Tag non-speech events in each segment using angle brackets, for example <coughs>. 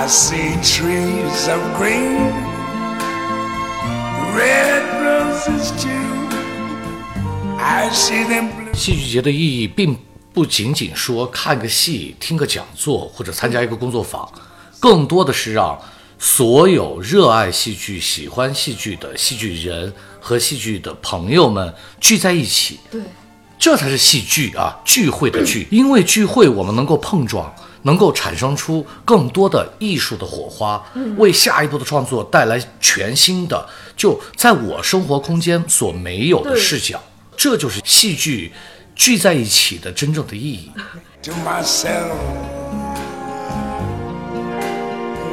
I see trees of green, red roses too. I see them blue. 戏剧节的意义并不仅仅说看个戏、听个讲座或者参加一个工作坊，更多的是让所有热爱戏剧、喜欢戏剧的戏剧人和戏剧的朋友们聚在一起。对，这才是戏剧啊，聚会的聚。因为聚会，我们能够碰撞，能够产生出更多的艺术的火花，为下一步的创作带来全新的，就在我生活空间所没有的视角。这就是戏剧聚在一起的真正的意义。<laughs> to myself.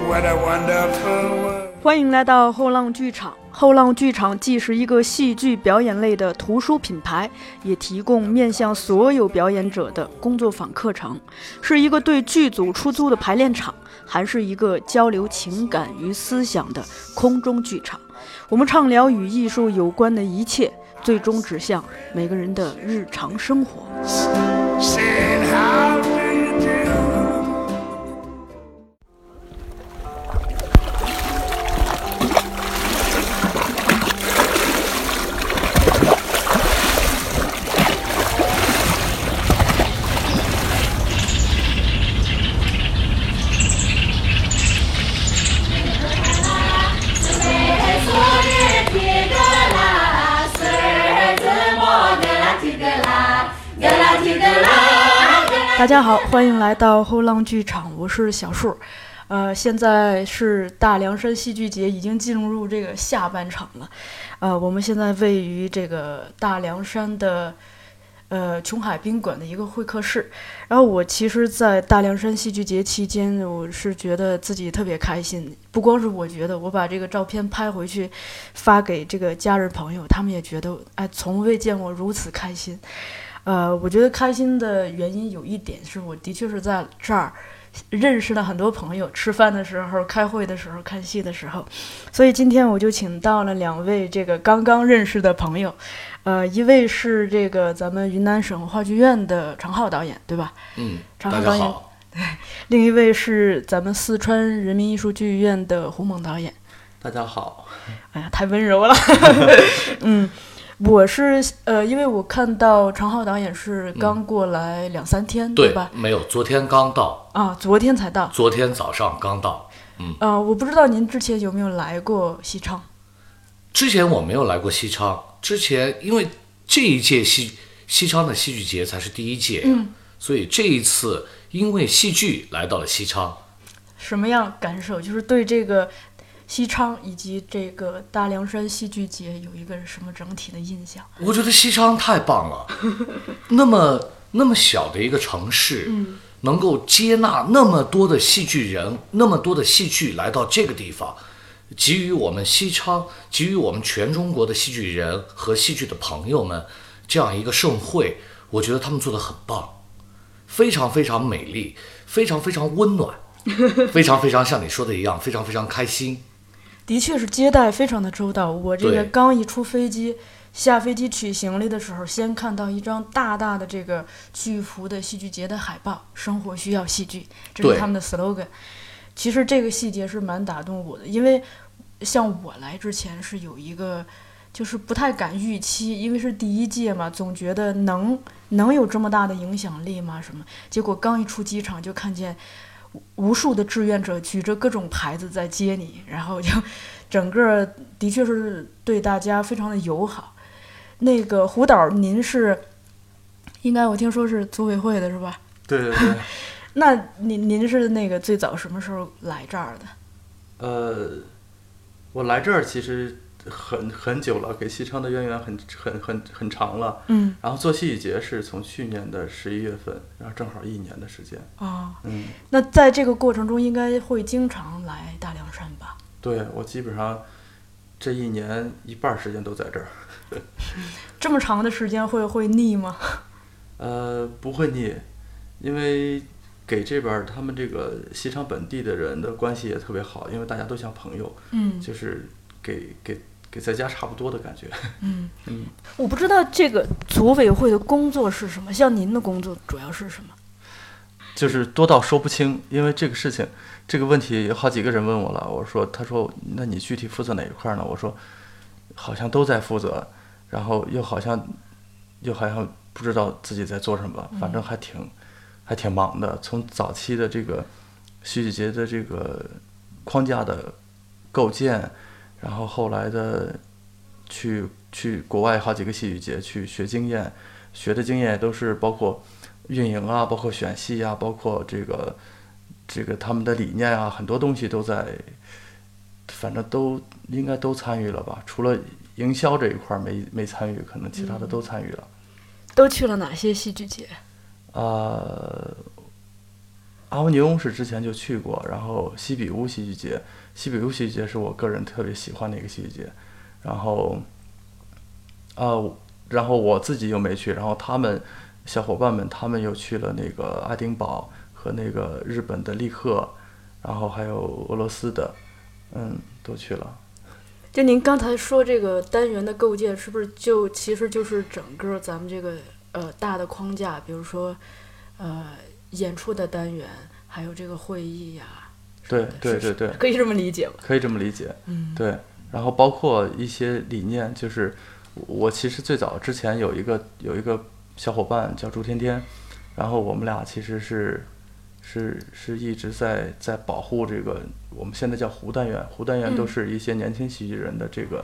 What a wonderful world. 欢迎来到后浪剧场。后浪剧场既是一个戏剧表演类的图书品牌，也提供面向所有表演者的工作坊课程，是一个对剧组出租的排练场，还是一个交流情感与思想的空中剧场。我们畅聊与艺术有关的一切，最终指向每个人的日常生活。大家好，欢迎来到后浪剧场，我是小树。呃，现在是大凉山戏剧节已经进入这个下半场了。呃，我们现在位于这个大凉山的呃琼海宾馆的一个会客室。然后我其实，在大凉山戏剧节期间，我是觉得自己特别开心。不光是我觉得，我把这个照片拍回去发给这个家人朋友，他们也觉得，哎，从未见过如此开心。呃，我觉得开心的原因有一点是我的确是在这儿认识了很多朋友，吃饭的时候、开会的时候、看戏的时候，所以今天我就请到了两位这个刚刚认识的朋友，呃，一位是这个咱们云南省话剧院的常浩导演，对吧？嗯，常浩导演，大家好，另一位是咱们四川人民艺术剧院的胡猛导演。大家好，哎呀，太温柔了。<laughs> 嗯，我是呃，因为我看到常浩导演是刚过来两三天，对吧？没有，昨天刚到，啊，昨天才到。昨天早上刚到。嗯呃，我不知道您之前有没有来过西昌？之前我没有来过西昌，之前因为这一届西西昌的戏剧节才是第一届，嗯，所以这一次因为戏剧来到了西昌，什么样感受？就是对这个西昌以及这个大凉山戏剧节有一个什么整体的印象？我觉得西昌太棒了，<laughs> 那么那么小的一个城市，能够接纳那么多的戏剧人，那么多的戏剧来到这个地方，给予我们西昌，给予我们全中国的戏剧人和戏剧的朋友们这样一个盛会，我觉得他们做的很棒，非常非常美丽，非常非常温暖，<laughs> 非常非常像你说的一样，非常非常开心。的确是接待非常的周到。我这个刚一出飞机，下飞机取行李的时候，先看到一张大大的这个巨幅的戏剧节的海报，“生活需要戏剧”，这是他们的 slogan。其实这个细节是蛮打动我的，因为像我来之前是有一个。就是不太敢预期，因为是第一届嘛，总觉得能能有这么大的影响力吗？什么？结果刚一出机场就看见无无数的志愿者举着各种牌子在接你，然后就 <laughs> 整个的确是对大家非常的友好。那个胡导，您是应该我听说是组委会的是吧？对对对，<laughs> 那您您是那个最早什么时候来这儿的？呃，我来这儿其实很很久了，给西昌的渊源很很很很长了。嗯，然后做戏剧节是从去年的十一月份，然后正好一年的时间。哦，嗯，那在这个过程中应该会经常来大凉山吧？对我基本上这一年一半儿时间都在这儿。<laughs> 这么长的时间会会腻吗？<laughs> 呃，不会腻，因为给这边他们这个西昌本地的人的关系也特别好，因为大家都像朋友，嗯就是给给给在家差不多的感觉。嗯嗯，我不知道这个组委会的工作是什么，像您的工作主要是什么？就是多到说不清，因为这个事情这个问题有好几个人问我了，我说他说那你具体负责哪一块呢？我说好像都在负责，然后又好像又好像不知道自己在做什么，反正还挺还挺忙的。从早期的这个戏剧节的这个框架的构建，然后后来的去去国外好几个戏剧节去学经验，学的经验都是包括运营啊，包括选戏啊，包括这个这个他们的理念啊，很多东西都在，反正都应该都参与了吧？除了营销这一块没没参与，可能其他的都参与了。都去了哪些戏剧节？呃，阿维尼翁是之前就去过，然后西比乌戏剧节，西比乌戏剧节是我个人特别喜欢的一个戏剧节，然后，呃，然后我自己又没去，然后他们小伙伴们他们又去了那个爱丁堡和那个日本的利赫，然后还有俄罗斯的，嗯，都去了。就您刚才说这个单元的构建，是不是就其实就是整个咱们这个呃大的框架，比如说呃演出的单元，还有这个会议呀、对 <laughs> 对对对，可以这么理解吧？可以这么理解。嗯，对，然后包括一些理念，就是我其实最早之前有一个有一个小伙伴叫朱天天，然后我们俩其实是是是一直在在保护这个我们现在叫胡单元，胡单元都嗯是一些年轻喜剧人的这个、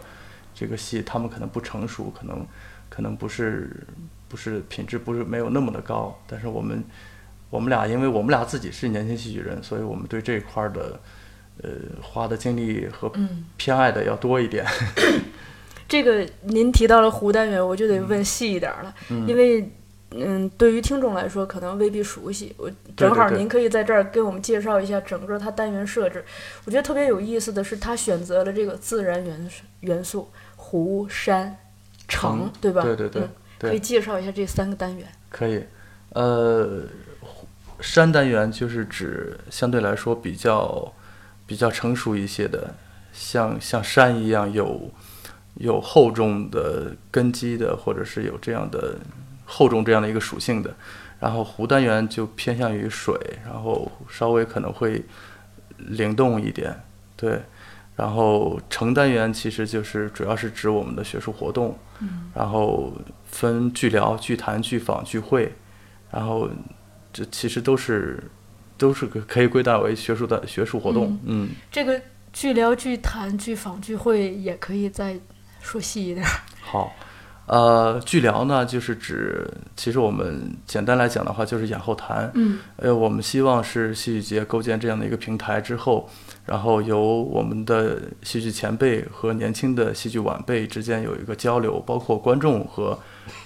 这个戏，他们可能不成熟，可能可能不是不是品质不是没有那么的高，但是我们我们俩因为我们俩自己是年轻戏剧人，所以我们对这一块儿的呃花的精力和嗯偏爱的要多一点。<coughs> 这个您提到了湖单元，我就得问细一点儿了，因为嗯，对于听众来说可能未必熟悉。我正好您可以在这儿给我们介绍一下整个它单元设置。我觉得特别有意思的是，它选择了这个自然元素元素，湖、山、城城，对吧？对对对嗯对可以介绍一下这三个单元。可以，呃，山单元就是指相对来说比较比较成熟一些的，像像山一样有有厚重的根基的，或者是有这样的厚重这样的一个属性的。然后湖单元就偏向于水，然后稍微可能会灵动一点，对。然后城单元其实就是主要是指我们的学术活动，然后分剧聊、剧谈、剧访、聚会，然后这其实都是都是可可以归纳为学术的学术活动，嗯这个剧聊、剧谈、剧访、聚会也可以再说细一点儿。<laughs> 好，呃，剧聊呢，就是指，其实我们简单来讲的话，就是演后谈。嗯，呃，我们希望是戏剧节构建这样的一个平台之后，然后由我们的戏剧前辈和年轻的戏剧晚辈之间有一个交流，包括观众和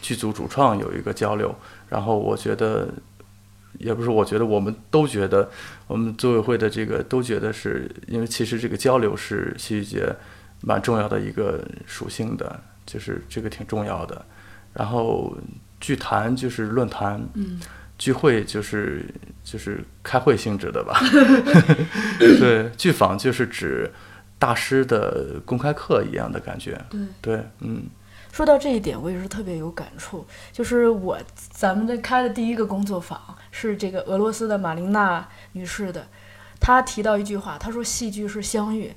剧组主创有一个交流。然后我觉得，也不是我觉得，我们都觉得，我们组委会的这个都觉得是因为其实这个交流是戏剧节蛮重要的一个属性的，就是这个挺重要的。然后剧谈就是论坛，嗯，聚会就是就是开会性质的吧。<laughs> 对，剧访就是指大师的公开课一样的感觉。对。对，嗯说到这一点，我也是特别有感触。就是我咱们的开的第一个工作坊是这个俄罗斯的马琳娜女士的，她提到一句话，她说戏剧是相遇。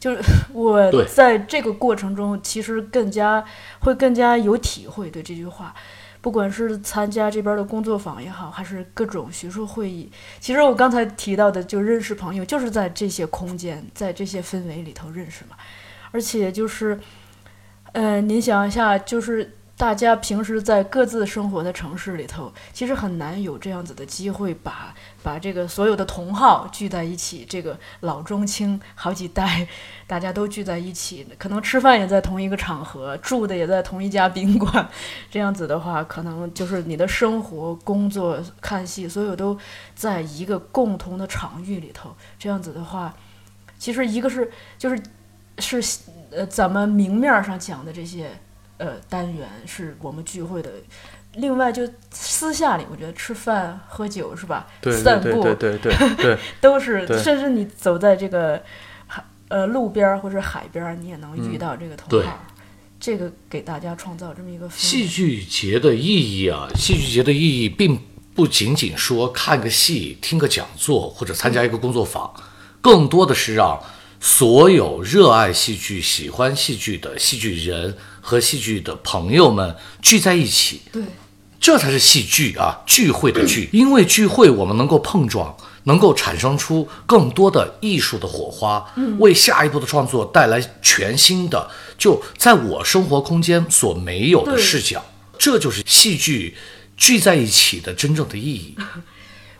就是 <laughs> 我在这个过程中，其实更加会更加有体会对这句话。不管是参加这边的工作坊也好，还是各种学术会议，其实我刚才提到的，就认识朋友，就是在这些空间，在这些氛围里头认识嘛。而且就是，呃，您想一下，就是大家平时在各自生活的城市里头，其实很难有这样子的机会把把这个所有的同好聚在一起，这个老中青好几代，大家都聚在一起，可能吃饭也在同一个场合，住的也在同一家宾馆，这样子的话，可能就是你的生活、工作、看戏，所有都在一个共同的场域里头。这样子的话，其实一个是就是是呃咱们明面儿上讲的这些呃单元是我们聚会的。另外，就私下里，我觉得吃饭、喝酒是吧？对散步对对对对对对都是，甚至你走在这个海呃路边儿或者海边儿，你也能遇到这个同对行儿。这个给大家创造这么一个。戏剧节的意义啊，戏剧节的意义并不仅仅说看个戏、听个讲座或者参加一个工作坊，更多的是让所有热爱戏剧、喜欢戏剧的戏剧人和戏剧的朋友们聚在一起。对，这才是戏剧啊，聚会的聚。<clears throat> 因为聚会，我们能够碰撞，能够产生出更多的艺术的火花，为下一步的创作带来全新的，就在我生活空间所没有的视角。这就是戏剧聚在一起的真正的意义。<laughs>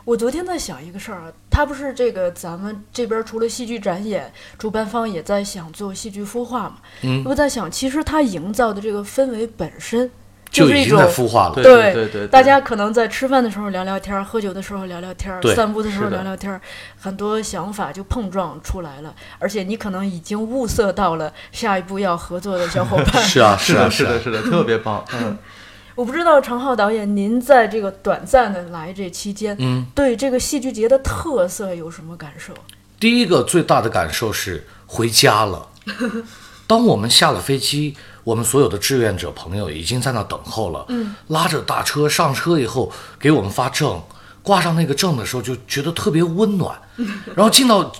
我昨天在想一个事儿啊，他不是这个咱们这边除了戏剧展演，主办方也在想做戏剧孵化嘛。嗯我在想，其实他营造的这个氛围本身就是一种孵化了。对对对对，大家可能在吃饭的时候聊聊天儿，喝酒的时候聊聊天儿，散步的时候聊聊天儿，很多想法就碰撞出来了。而且你可能已经物色到了下一步要合作的小伙伴。<laughs> 是啊，<laughs> 啊，是的，是啊的，。是的，特别棒。嗯，我不知道常浩导演，您在这个短暂的来这期间，嗯，对这个戏剧节的特色有什么感受？第一个最大的感受是回家了。<laughs> 当我们下了飞机，我们所有的志愿者朋友已经在那等候了。嗯，拉着大车上车以后，给我们发证，挂上那个证的时候，就觉得特别温暖。<laughs> 然后进到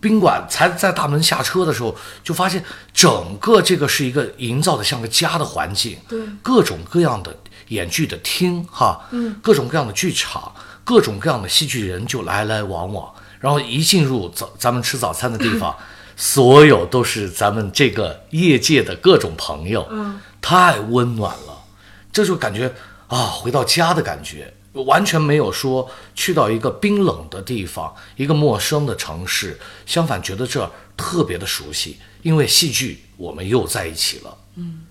宾馆，才在大门下车的时候，就发现整个这个是一个营造的像个家的环境。对各种各样的演剧的厅，哈，嗯，各种各样的剧场，各种各样的戏剧人就来来往往，然后一进入早咱们吃早餐的地方，<laughs> 所有都是咱们这个业界的各种朋友，嗯，太温暖了，这就感觉啊回到家的感觉。完全没有说去到一个冰冷的地方，一个陌生的城市，相反觉得这儿特别的熟悉，因为戏剧我们又在一起了。嗯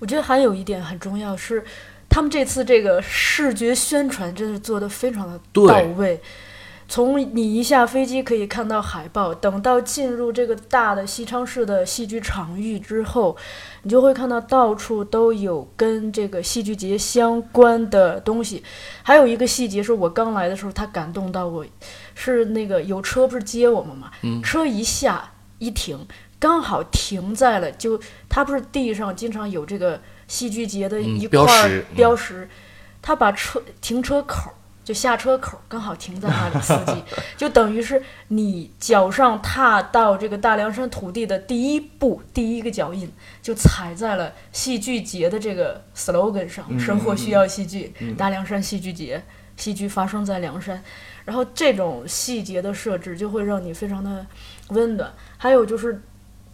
我觉得还有一点很重要是，他们这次这个视觉宣传真是做得非常的到位。从你一下飞机可以看到海报，等到进入这个大的西昌市的戏剧场域之后，你就会看到到处都有跟这个戏剧节相关的东西。还有一个细节是我刚来的时候，他感动到我，是那个有车不是接我们嘛，车一下一停，刚好停在了就它不是地上经常有这个戏剧节的嗯一块标识嗯。标识，他把车停车口儿就下车口儿刚好停在那里，司机 <laughs> 就等于是你脚上踏到这个大凉山土地的第一步，第一个脚印就踩在了戏剧节的这个 slogan 上，生活需要戏剧，大凉山戏剧节，戏剧发生在凉山。然后这种细节的设置就会让你非常的温暖。还有就是，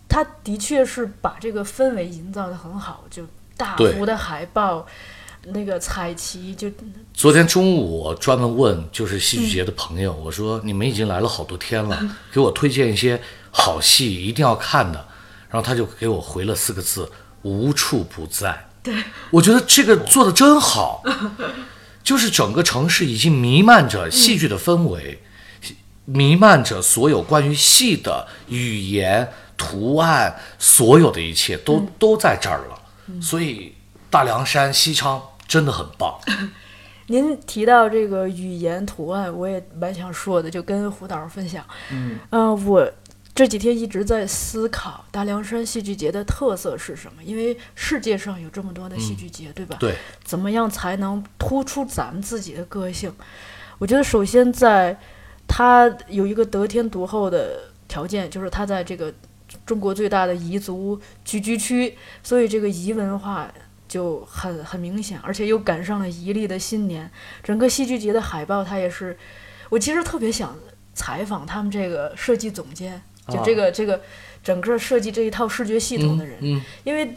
它的确是把这个氛围营造的很好，就大对幅的海报，那个彩旗，就昨天中午我专门问就是戏剧节的朋友，我说你们已经来了好多天了，<laughs> 给我推荐一些好戏，一定要看的。然后他就给我回了四个字：无处不在。对，我觉得这个做的真好，就是整个城市已经弥漫着戏剧的氛围，弥漫着所有关于戏的语言、图案，所有的一切都、都在这儿了。所以大凉山西昌真的很棒。<laughs> 您提到这个语言图案，我也蛮想说的，就跟胡导分享。嗯，呃，我这几天一直在思考大凉山戏剧节的特色是什么，因为世界上有这么多的戏剧节，对吧？对，怎么样才能突出咱们自己的个性？我觉得首先在它有一个得天独厚的条件，就是它在这个中国最大的彝族聚居区，所以这个彝文化就很很明显，而且又赶上了彝历的新年。整个戏剧节的海报，它也是，我其实特别想采访他们这个设计总监，就这个、这个整个设计这一套视觉系统的人，嗯，因为。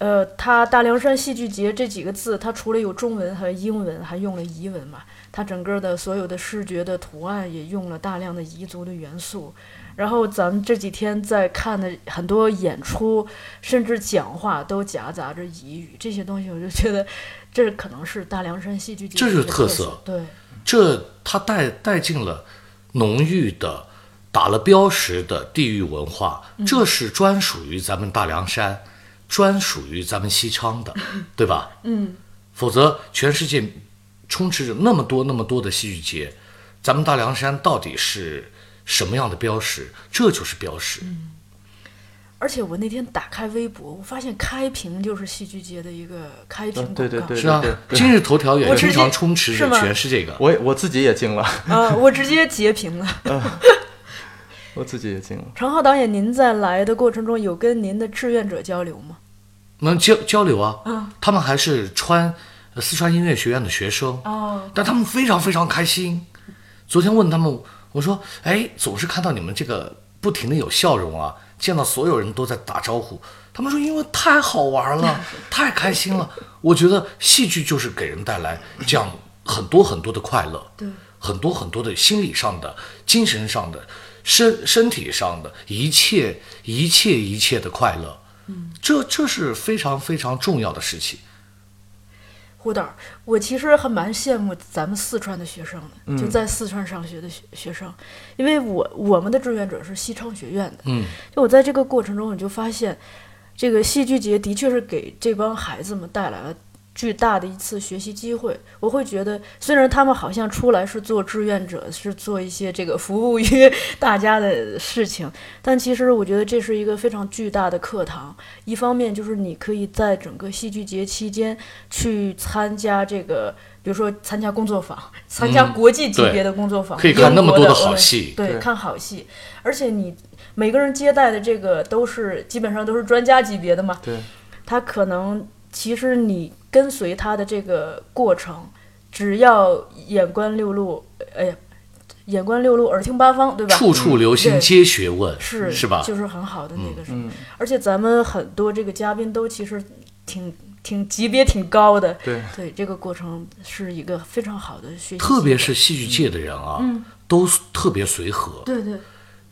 呃，它大凉山戏剧节这几个字，它除了有中文和英文，还用了彝文嘛。它整个的所有的视觉的图案也用了大量的彝族的元素。然后咱们这几天在看的很多演出，甚至讲话都夹杂着彝语，这些东西我就觉得，这可能是大凉山戏剧节这就是特色。对，这它带带进了浓郁的、打了标识的地域文化，这是专属于咱们大凉山，专属于咱们西昌的，<laughs> 对吧？嗯，否则全世界充斥着那么多那么多的戏剧节，咱们大凉山到底是什么样的标识？这就是标识。而且我那天打开微博，我发现开屏就是戏剧节的一个开屏广告。嗯对对对是啊，今日头条也经常充斥着是吗全是这个。我我自己也惊了，啊，我直接截屏了。<laughs> 我自己也惊了。常浩导演，您在来的过程中有跟您的志愿者交流吗？能交交流啊，嗯他们还是川呃四川音乐学院的学生，哦，但他们非常非常开心。昨天问他们，我说：“哎，总是看到你们这个不停的有笑容啊，见到所有人都在打招呼。”他们说：“因为太好玩了，太开心了。”我觉得戏剧就是给人带来这样很多很多的快乐，对，很多很多的心理上的、精神上的、身身体上的一切一切一切的快乐。嗯，这这是非常非常重要的事情。胡导，我其实还蛮羡慕咱们四川的学生的，就在四川上学的学学生，因为我我们的志愿者是西昌学院的，嗯，就我在这个过程中，我就发现，这个戏剧节的确是给这帮孩子们带来了巨大的一次学习机会。我会觉得，虽然他们好像出来是做志愿者，是做一些这个服务于 <laughs> 大家的事情，但其实我觉得这是一个非常巨大的课堂。一方面就是你可以在整个戏剧节期间去参加这个。比如说参加工作坊，参加嗯国际级别的工作坊，可以看那么多的好戏对，对看好戏，而且你每个人接待的这个都是基本上都是专家级别的嘛，对，他可能其实你跟随他的这个过程，只要眼观六路，哎呀，眼观六路，耳听八方，对吧？处处留心皆学问，是是吧？就是很好的那个什么，嗯，而且咱们很多这个嘉宾都其实挺挺级别挺高的，对，对这个过程是一个非常好的学习，特别是戏剧界的人啊，嗯。都特别随和，对对。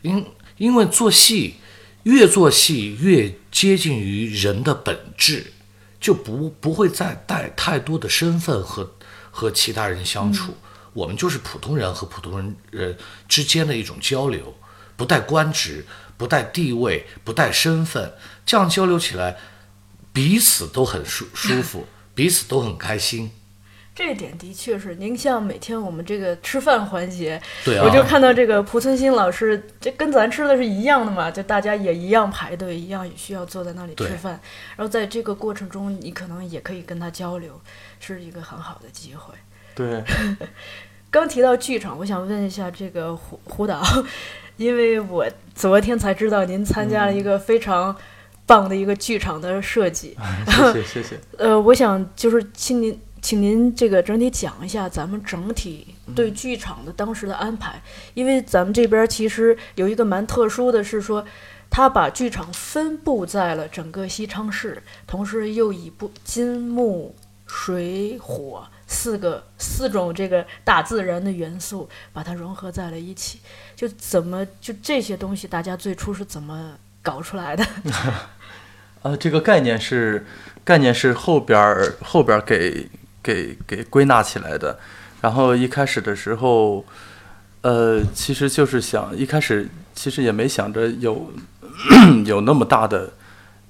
因因为做戏越做戏越接近于人的本质，就不不会再带太多的身份和和其他人相处。我们就是普通人和普通人人之间的一种交流，不带官职，不带地位，不带身份，这样交流起来，彼此都很舒舒服，彼此都很开心。这一点的确是，您像每天我们这个吃饭环节，对啊，我就看到这个濮存昕老师，这跟咱吃的是一样的嘛，就大家也一样排队，一样需要坐在那里吃饭。然后在这个过程中，你可能也可以跟他交流，是一个很好的机会。对，<laughs> 刚提到剧场，我想问一下这个胡胡导，<laughs> 因为我昨天才知道您参加了一个非常棒的一个剧场的设计。谢谢谢谢。<laughs> 呃，我想就是请您，请您这个整体讲一下咱们整体对剧场的当时的安排，因为咱们这边其实有一个蛮特殊的是说，他把剧场分布在了整个西昌市，同时又以不金木水火四个四种这个大自然的元素把它融合在了一起，就怎么就这些东西，大家最初是怎么搞出来的？<laughs> 呃，这个概念是概念是后边儿后边儿给给给归纳起来的。然后一开始的时候，呃，其实就是想一开始其实也没想着有 <clears throat> 有那么大的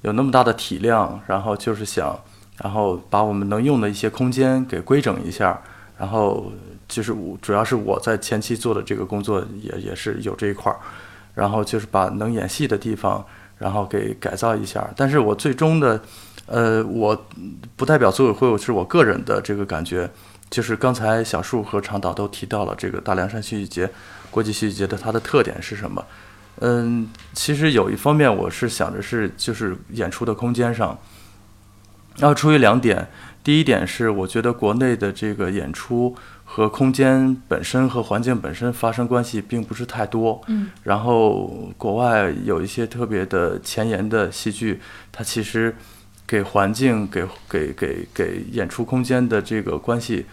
有那么大的体量，然后就是想，然后把我们能用的一些空间给规整一下，然后就是我主要是我在前期做的这个工作也也是有这一块儿，然后就是把能演戏的地方。然后给改造一下。但是我最终的，呃，我不代表组委会，是我个人的这个感觉，就是刚才小树和长岛都提到了这个大凉山戏剧节、国际戏剧节的它的特点是什么？嗯，其实有一方面我是想着是就是演出的空间上，然后出于两点，第一点是我觉得国内的这个演出。和空间本身和环境本身发生关系并不是太多，嗯，然后国外有一些特别的前沿的戏剧，它其实给环境、给给给给演出空间的这个关系，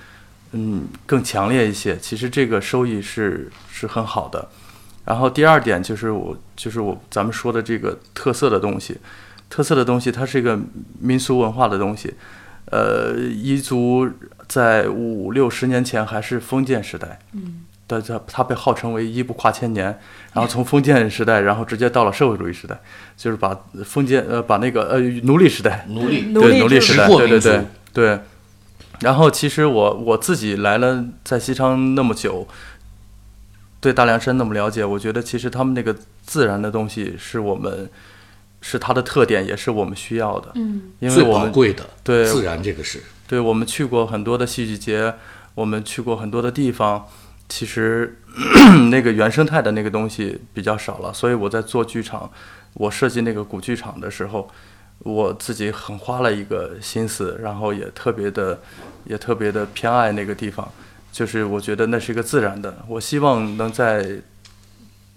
嗯，更强烈一些。其实这个收益是是很好的。然后第二点就是我就是我咱们说的这个特色的东西，特色的东西它是一个民俗文化的东西，呃，彝族。在五六十年前还是封建时代，嗯，它它它被号称为一步跨千年，然后从封建时代，然后直接到了社会主义时代，就是把封建呃把那个呃奴隶时代，奴隶奴隶制对奴隶时代，对对对对。然后其实我我自己来了在西昌那么久，对大凉山那么了解，我觉得其实他们那个自然的东西是我们是它的特点，也是我们需要的。嗯，最因为我们宝贵的，对自然这个是。对我们去过很多的戏剧节，我们去过很多的地方，其实 <clears throat> 那个原生态的那个东西比较少了。所以我在做剧场，我设计那个古剧场的时候，我自己很花了一个心思，然后也特别的，也特别的偏爱那个地方。就是我觉得那是一个自然的，我希望能在。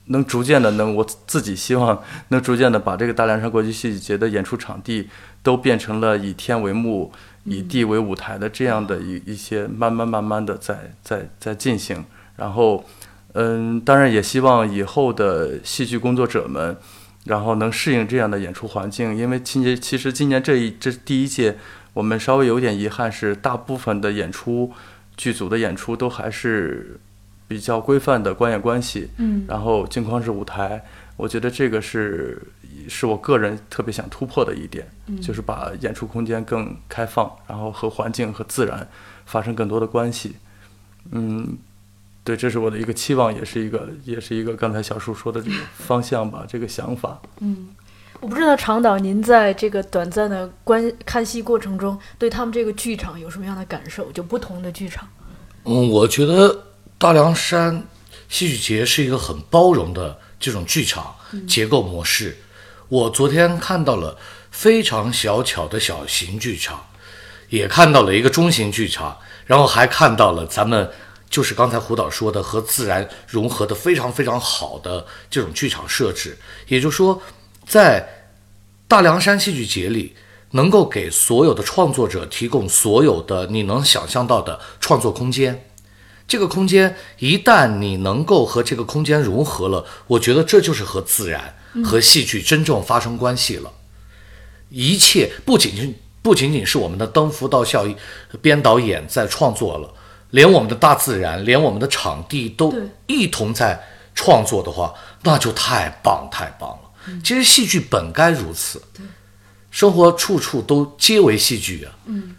能逐渐的能，我自己希望能逐渐的把这个大凉山国际戏剧节的演出场地都变成了以天为幕、以地为舞台的这样的一一些慢慢慢慢的在在在进行。然后，嗯，当然也希望以后的戏剧工作者们，然后能适应这样的演出环境。因为今年其实今年这一这第一届，我们稍微有点遗憾是大部分的演出剧组的演出都还是。比较规范的观演关系，嗯，然后镜框式舞台，我觉得这个是是我个人特别想突破的一点，嗯就是把演出空间更开放，然后和环境和自然发生更多的关系。嗯，对，这是我的一个期望，也是一个也是一个刚才小树说的这个方向吧，这个想法。嗯，我不知道常导您在这个短暂的观看戏过程中，对他们这个剧场有什么样的感受？就不同的剧场，嗯，我觉得大凉山戏剧节是一个很包容的这种剧场结构模式。我昨天看到了非常小巧的小型剧场，也看到了一个中型剧场，然后还看到了咱们就是刚才胡导说的和自然融合的非常非常好的这种剧场设置。也就是说，在大凉山戏剧节里，能够给所有的创作者提供所有的你能想象到的创作空间。这个空间一旦你能够和这个空间融合了，我觉得这就是和自然、和戏剧真正发生关系了。一切不仅仅不仅仅是我们的登福道校编导演在创作了，连我们的大自然，连我们的场地都一同在创作的话，那就太棒太棒了。其实戏剧本该如此，生活处处都皆为戏剧啊。嗯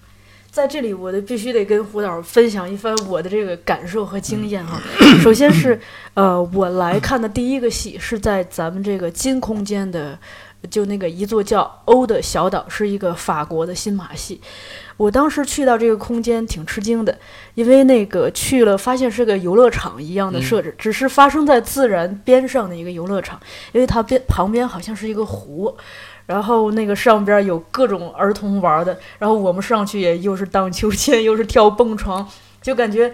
在这里，我得必须得跟胡导分享一番我的这个感受和经验哈。<coughs> 首先是，呃，我来看的第一个戏是在咱们这个金空间的，就那个一座叫欧的小岛，是一个法国的新马戏。我当时去到这个空间挺吃惊的，因为那个去了发现是个游乐场一样的设置，只是发生在自然边上的一个游乐场，因为它边旁边好像是一个湖。然后那个上边有各种儿童玩的，然后我们上去也又是荡秋千，又是跳蹦床，就感觉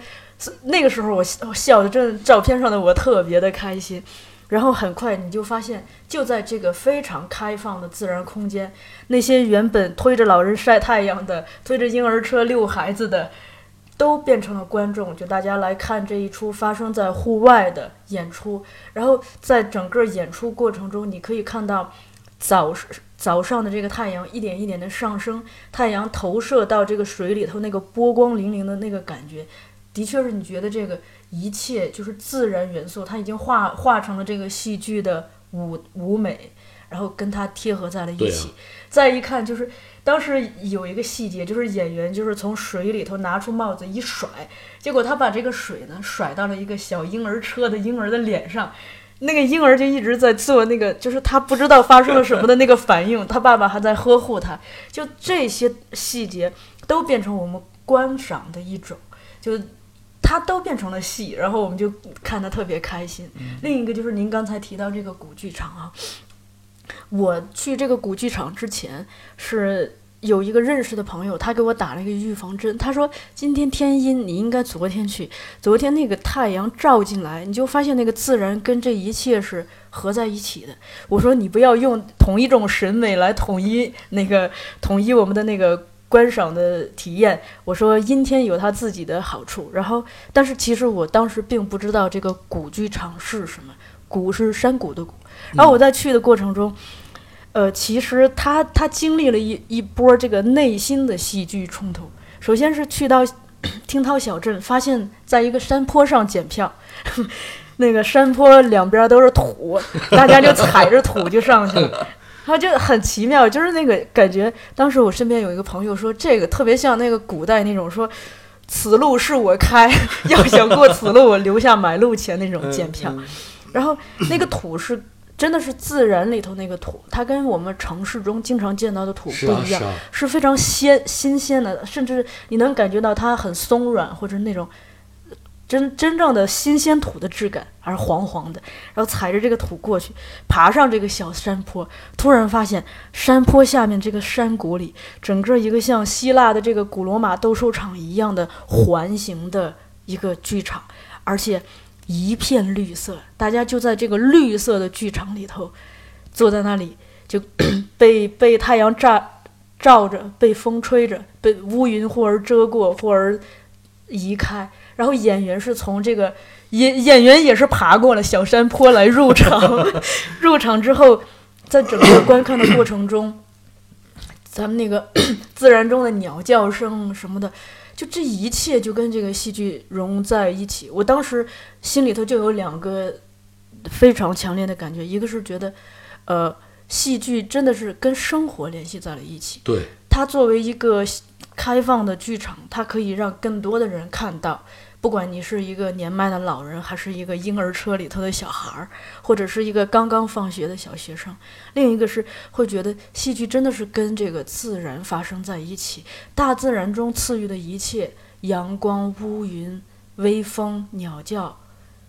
那个时候我笑笑的，真的照片上的我特别的开心。然后很快你就发现，就在这个非常开放的自然空间，那些原本推着老人晒太阳的、推着婴儿车遛孩子的，都变成了观众，就大家来看这一出发生在户外的演出。然后在整个演出过程中，你可以看到早早上的这个太阳一点一点的上升，太阳投射到这个水里头那个波光粼粼的那个感觉，的确是你觉得这个一切就是自然元素，它已经化化成了这个戏剧的舞舞美，然后跟它贴合在了一起。再一看，就是当时有一个细节，就是演员就是从水里头拿出帽子一甩，结果他把这个水呢甩到了一个小婴儿车的婴儿的脸上。那个婴儿就一直在做那个，就是他不知道发生了什么的那个反应，他爸爸还在呵护他，就这些细节都变成我们观赏的一种，就它都变成了戏，然后我们就看得特别开心。另一个就是您刚才提到这个古剧场啊，我去这个古剧场之前是有一个认识的朋友，他给我打了一个预防针，他说今天天阴，你应该昨天去。昨天那个太阳照进来，你就发现那个自然跟这一切是合在一起的。我说你不要用同一种审美来统一那个统一我们的那个观赏的体验。我说阴天有它自己的好处，然后但是其实我当时并不知道这个古剧场是什么，古是山谷的谷。然后我在去的过程中。呃，其实他他经历了一一波这个内心的戏剧冲突。首先是去到听涛小镇，发现在一个山坡上检票，<laughs> 那个山坡两边都是土，大家就踩着土就上去了，然后就很奇妙，就是那个感觉。当时我身边有一个朋友说，这个特别像那个古代那种说。此路是我开，要想过此路，我留下买路钱那种检票。然后那个土是真的是自然里头那个土，它跟我们城市中经常见到的土不一样，啊是啊，是非常鲜新鲜的，甚至你能感觉到它很松软，或者那种真真正的新鲜土的质感，而黄黄的。然后踩着这个土过去，爬上这个小山坡，突然发现山坡下面这个山谷里，整个一个像希腊的这个古罗马斗兽场一样的环形的一个剧场，而且一片绿色，大家就在这个绿色的剧场里头，坐在那里就 <clears throat> 被被太阳照照着，被风吹着，被乌云忽而遮过，忽而移开。然后演员是从这个演演员也是爬过了小山坡来入场，<laughs> 入场之后，在整个观看的过程中，咱们那个 <coughs> 自然中的鸟叫声什么的，就这一切就跟这个戏剧融在一起。我当时心里头就有两个非常强烈的感觉，一个是觉得，呃，戏剧真的是跟生活联系在了一起。对，它作为一个开放的剧场，它可以让更多的人看到。不管你是一个年迈的老人，还是一个婴儿车里头的小孩儿，或者是一个刚刚放学的小学生，另一个是会觉得戏剧真的是跟这个自然发生在一起，大自然中赐予的一切，阳光、乌云、微风、鸟叫，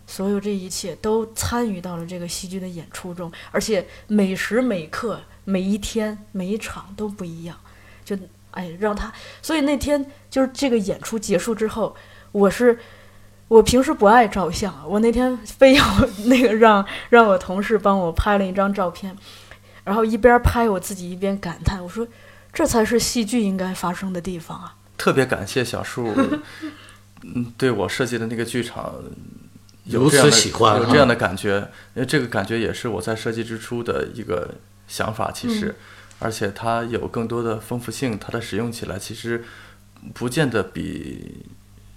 所有这一切都参与到了这个戏剧的演出中，而且每时每刻、每一天、每一场都不一样，就哎让他，所以那天就是这个演出结束之后。我是我平时不爱照相，我那天非要 <laughs> 那个让让我同事帮我拍了一张照片，然后一边拍我自己一边感叹，我说这才是戏剧应该发生的地方啊！特别感谢小树，嗯，对我设计的那个剧场有如这样的此喜欢啊有这样的感觉，因为这个感觉也是我在设计之初的一个想法，其实，嗯而且它有更多的丰富性，它的使用起来其实不见得比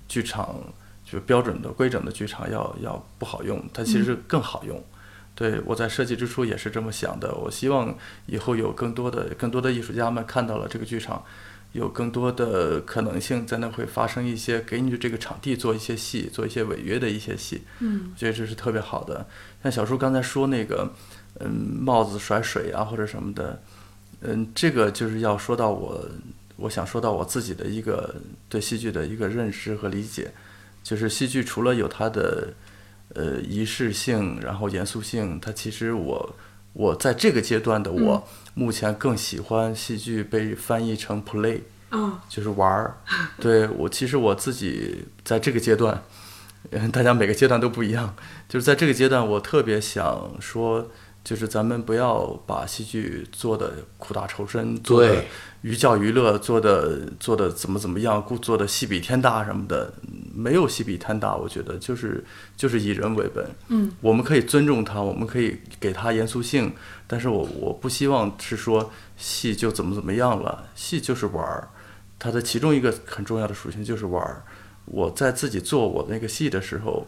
剧场就标准的规整的剧场要要不好用，它其实更好用。对我在设计之初也是这么想的，我希望以后有更多的更多的艺术家们看到了这个剧场，有更多的可能性在那会发生一些给你这个场地做一些戏，做一些违约的一些戏。嗯我觉得这是特别好的。像小叔刚才说那个，嗯，帽子甩水啊或者什么的，嗯，这个就是要说到我，我想说到我自己的一个对戏剧的一个认识和理解，就是戏剧除了有它的呃仪式性，然后严肃性，它其实我我在这个阶段的我，目前更喜欢戏剧被翻译成 play。啊就是玩儿。对我，其实我自己在这个阶段，嗯，<laughs> 大家每个阶段都不一样。就是在这个阶段，我特别想说，就是咱们不要把戏剧做的苦大仇深，做的对寓教于乐，做的做的怎么怎么样，故做的戏比天大什么的，没有戏比天大。我觉得就是就是以人为本。嗯，我们可以尊重他，我们可以给他严肃性，但是我我不希望是说戏就怎么怎么样了，戏就是玩儿，它的其中一个很重要的属性就是玩儿。我在自己做我那个戏的时候，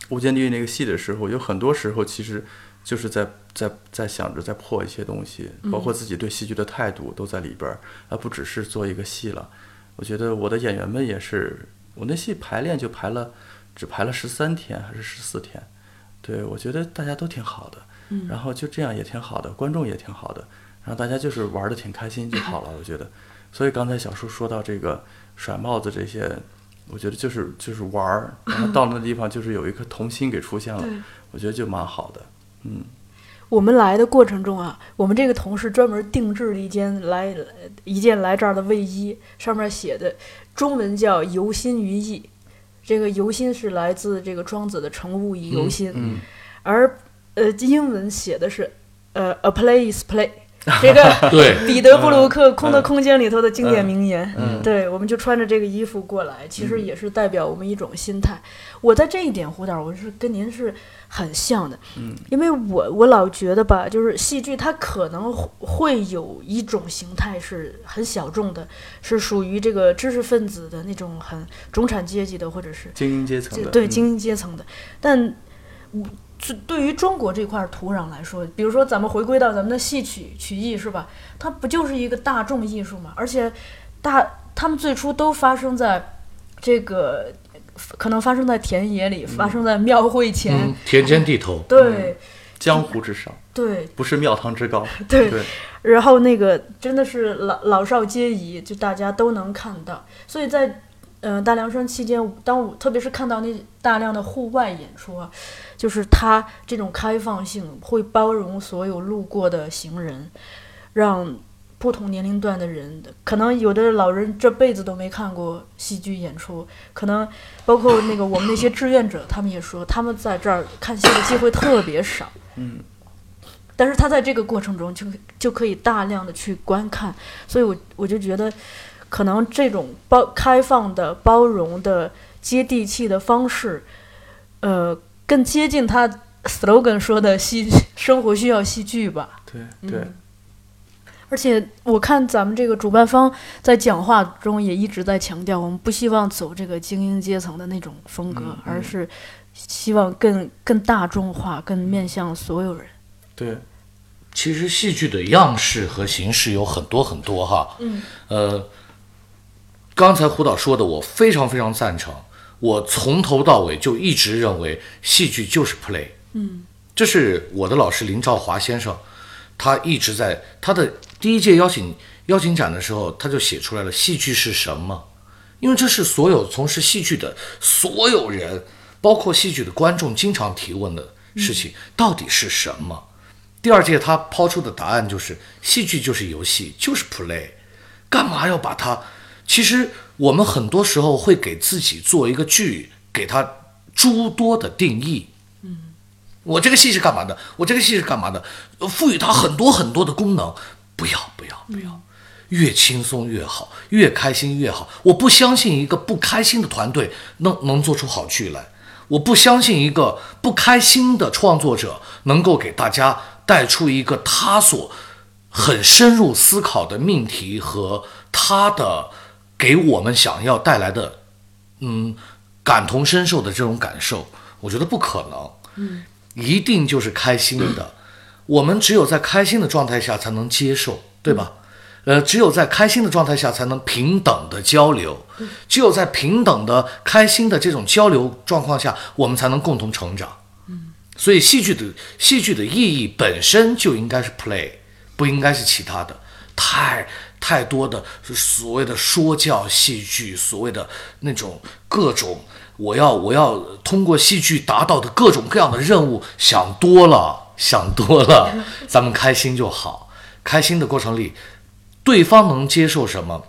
《无间地狱》那个戏的时候，有很多时候其实就是在在在想着在破一些东西，包括自己对戏剧的态度都在里边儿，而不只是做一个戏了。我觉得我的演员们也是，我那戏排练就排了，只排了十三天还是十四天，对我觉得大家都挺好的，然后就这样也挺好的，观众也挺好的，然后大家就是玩的挺开心就好了，我觉得。所以刚才小叔说到这个甩帽子这些，我觉得就是就是玩儿，然后到了那地方就是有一颗童心给出现了，我觉得就蛮好的。嗯，我们来的过程中啊，我们这个同事专门定制了一件来一件来这儿的卫衣，上面写的中文叫“游心于意”，这个“游心”是来自这个庄子的“乘物以游心”，嗯而呃英文写的是呃 “a place play”。<laughs> 这个对，<laughs> 彼得·布鲁克《空的空间》里头的经典名言，嗯。对，我们就穿着这个衣服过来，其实也是代表我们一种心态。我在这一点，胡导，我是跟您是很像的，嗯，因为我我老觉得吧，就是戏剧它可能会有一种形态是很小众的，是属于这个知识分子的那种很中产阶级的，或者是精英阶层对精英阶层的，但我对对于中国这块土壤来说，比如说咱们回归到咱们的戏曲曲艺是吧？它不就是一个大众艺术嘛？而且大他们最初都发生在这个可能发生在田野里，发生在庙会前，嗯，田间地头，对。江湖之上，对不是庙堂之高。<laughs> 对对，然后那个真的是老老少皆宜，就大家都能看到。所以在呃大凉山期间，当我特别是看到那大量的户外演出啊，就是它这种开放性会包容所有路过的行人，让不同年龄段的人，可能有的老人这辈子都没看过戏剧演出，可能包括那个我们那些志愿者，他们也说他们在这儿看戏的机会特别少。嗯，但是他在这个过程中就就可以大量的去观看，所以我我就觉得，可能这种包开放的、包容的、接地气的方式，呃，更接近他 slogan 说的戏生活需要戏剧吧。对对，而且我看咱们这个主办方在讲话中也一直在强调，我们不希望走这个精英阶层的那种风格，嗯嗯而是希望更更大众化、更面向所有人。对，其实戏剧的样式和形式有很多很多哈。嗯，呃，刚才胡导说的，我非常非常赞成。我从头到尾就一直认为戏剧就是 play。嗯，这是我的老师林兆华先生，他一直在他的第一届邀请邀请展的时候，他就写出来了戏剧是什么。因为这是所有从事戏剧的所有人，包括戏剧的观众经常提问的事情，到底是什么？第二届他抛出的答案就是：戏剧就是游戏，就是 play，干嘛要把它？其实我们很多时候会给自己做一个剧，给它诸多的定义。嗯，我这个戏是干嘛的？我这个戏是干嘛的？赋予它很多很多的功能。不要，不要，不要，越轻松越好，越开心越好。我不相信一个不开心的团队能能做出好剧来。我不相信一个不开心的创作者能够给大家带出一个他所很深入思考的命题和他的给我们想要带来的嗯感同身受的这种感受，我觉得不可能。嗯，一定就是开心的。我们只有在开心的状态下才能接受，对吧？呃，只有在开心的状态下才能平等的交流，只有在平等的、开心的这种交流状况下，我们才能共同成长。所以戏剧的戏剧的意义本身就应该是 play，不应该是其他的。太太多的是所谓的说教戏剧，所谓的那种各种我要我要通过戏剧达到的各种各样的任务，想多了，想多了，<laughs> 咱们开心就好。开心的过程里，对方能接受什么，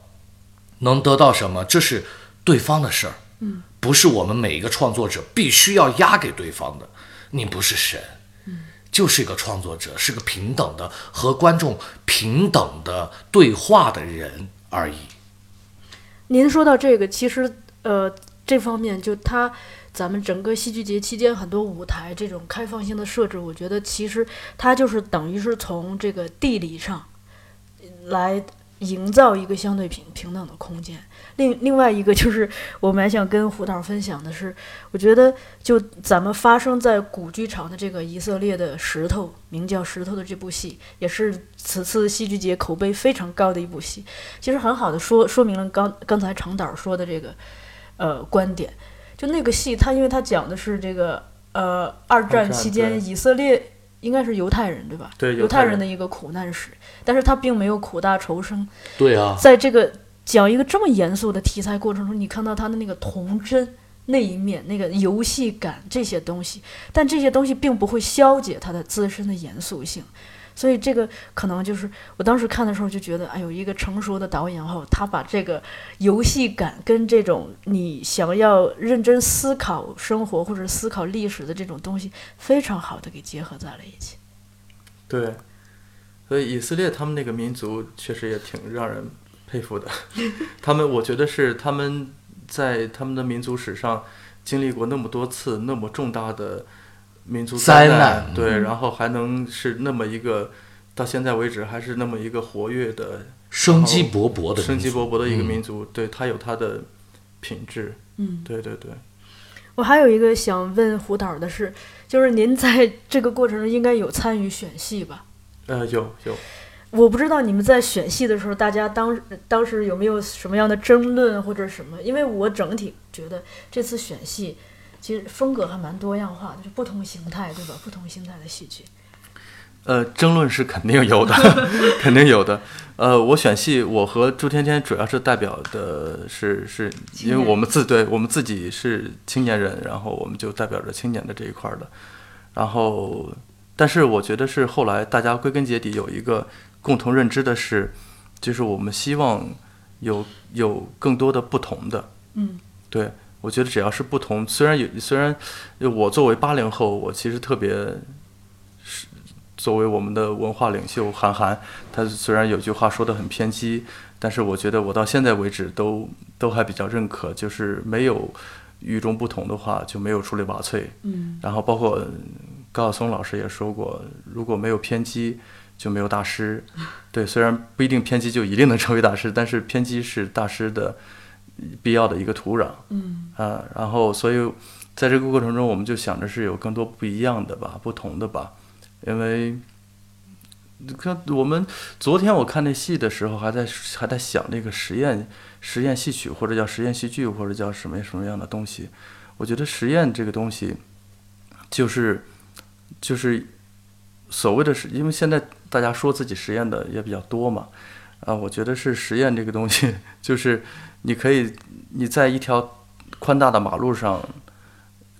能得到什么，这是对方的事儿，嗯，不是我们每一个创作者必须要压给对方的。你不是神，就是一个创作者，是个平等的和观众平等的对话的人而已。您说到这个，其实呃，这方面就他，咱们整个戏剧节期间很多舞台这种开放性的设置，我觉得其实它就是等于是从这个地理上来营造一个相对平平等的空间。另另外一个就是我们还想跟胡导分享的是，我觉得就咱们发生在古剧场的这个以色列的石头，名叫《石头》的这部戏，也是此次戏剧节口碑非常高的一部戏。其实很好的说说明了刚刚才常导说的这个呃观点。就那个戏，它因为它讲的是这个呃二战战期间以色列应该是犹太人对吧？犹对犹太人的一个苦难史，但是他并没有苦大仇深，对啊，在这个讲一个这么严肃的题材过程中，你看到他的那个童真那一面，那个游戏感这些东西，但这些东西并不会消解他的自身的严肃性。所以这个可能就是我当时看的时候就觉得，哎呦，一个成熟的导演后，他把这个游戏感跟这种你想要认真思考生活或者思考历史的这种东西，非常好的给结合在了一起。对，所以以色列他们那个民族确实也挺让人佩服的。<laughs> 他们，我觉得是他们在他们的民族史上经历过那么多次那么重大的民族难，灾难对，然后还能是那么一个到现在为止还是那么一个活跃的、生机勃勃的，生机勃勃的一个嗯民族，对，它有它的品质，嗯，对对对。我还有一个想问胡导的是，就是您在这个过程中应该有参与选戏吧？呃，有有，我不知道你们在选戏的时候，大家当当时有没有什么样的争论或者什么？因为我整体觉得这次选戏其实风格还蛮多样化的，就不同形态，对吧？不同形态的戏剧。呃，争论是肯定有的，<laughs> 肯定有的。呃，我选戏，我和朱天天主要是代表的是是，因为我们自对我们自己是青年人，然后我们就代表着青年的这一块儿的。然后，但是我觉得是后来大家归根结底有一个共同认知的是，就是我们希望有有更多的不同的。嗯，对，我觉得只要是不同，虽然有虽然我作为八零后，我其实特别是作为我们的文化领袖韩寒，他虽然有句话说的很偏激，但是我觉得我到现在为止都都还比较认可，就是没有与众不同的话，就没有出类拔萃。嗯，然后包括高晓松老师也说过，如果没有偏激，就没有大师。<laughs> 对，虽然不一定偏激就一定能成为大师，但是偏激是大师的必要的一个土壤。嗯。啊，然后所以在这个过程中，我们就想着是有更多不一样的吧，不同的吧，因为你看我们昨天我看那戏的时候，还在还在想那个实验实验戏曲或者叫实验戏剧或者叫什么什么样的东西，我觉得实验这个东西就是就是所谓的是，因为现在大家说自己实验的也比较多嘛，啊，我觉得是实验这个东西，就是你可以你在一条宽大的马路上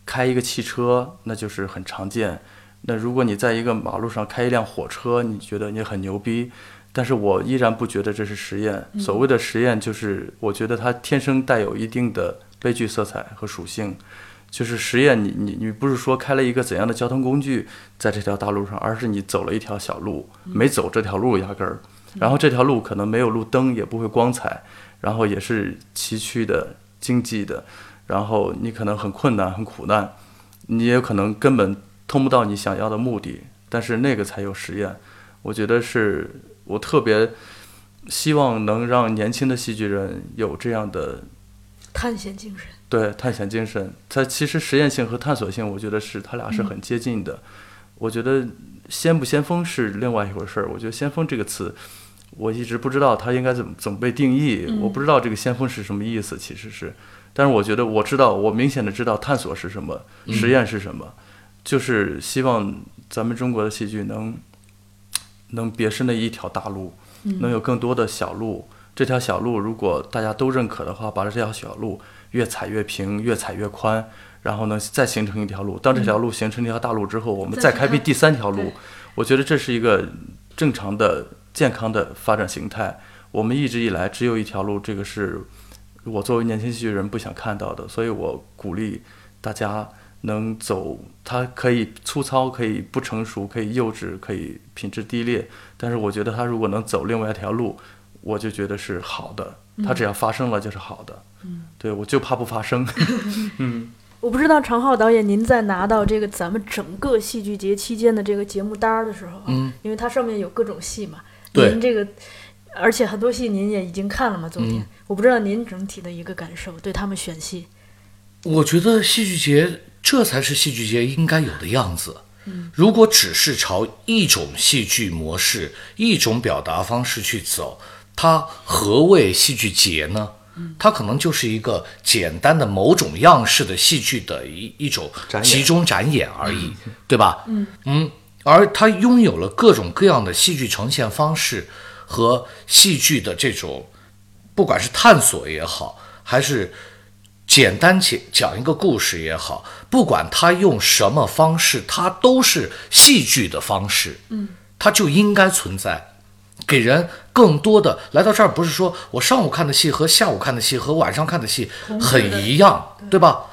开一个汽车，那就是很常见。那如果你在一个马路上开一辆火车，你觉得你很牛逼，但是我依然不觉得这是实验。所谓的实验，就是我觉得它天生带有一定的悲剧色彩和属性。就是实验你，你你不是说开了一个怎样的交通工具在这条大路上，而是你走了一条小路，没走这条路压根儿，然后这条路可能没有路灯，也不会光彩，然后也是崎岖的、经济的，然后你可能很困难、很苦难，你也可能根本通不到你想要的目的，但是那个才有实验。我觉得是我特别希望能让年轻的戏剧人有这样的探险精神。对探险精神，它其实实验性和探索性，我觉得是它俩是很接近的。我觉得先不先锋是另外一回事儿。我觉得先锋这个词，我一直不知道它应该怎么怎么被定义。我不知道这个先锋是什么意思，其实是。但是我觉得我知道，我明显的知道探索是什么，实验是什么，就是希望咱们中国的戏剧能能别是那一条大路，能有更多的小路。这条小路如果大家都认可的话，把这条小路越踩越平，越踩越宽，然后呢再形成一条路。当这条路形成一条大路之后，我们再开辟第三条路。我觉得这是一个正常的、健康的发展形态。我们一直以来只有一条路，这个是我作为年轻戏剧人不想看到的，所以我鼓励大家能走。它可以粗糙，可以不成熟，可以幼稚，可以品质低劣。但是我觉得他如果能走另外一条路，我就觉得是好的。它只要发生了就是好的。嗯，对我就怕不发生。嗯 <laughs> 我不知道常浩导演，您在拿到这个咱们整个戏剧节期间的这个节目单儿的时候，嗯，因为它上面有各种戏嘛，对您这个，而且很多戏您也已经看了嘛，昨天，我不知道您整体的一个感受，对他们选戏，我觉得戏剧节这才是戏剧节应该有的样子。如果只是朝一种戏剧模式、一种表达方式去走，它何谓戏剧节呢？它可能就是一个简单的某种样式的戏剧的一一种集中展演而已，对吧？嗯。嗯，而他拥有了各种各样的戏剧呈现方式和戏剧的这种，不管是探索也好，还是简单讲讲一个故事也好，不管他用什么方式，他都是戏剧的方式，嗯，它就应该存在，给人更多的来到这儿，不是说我上午看的戏和下午看的戏和晚上看的戏很一样，对吧？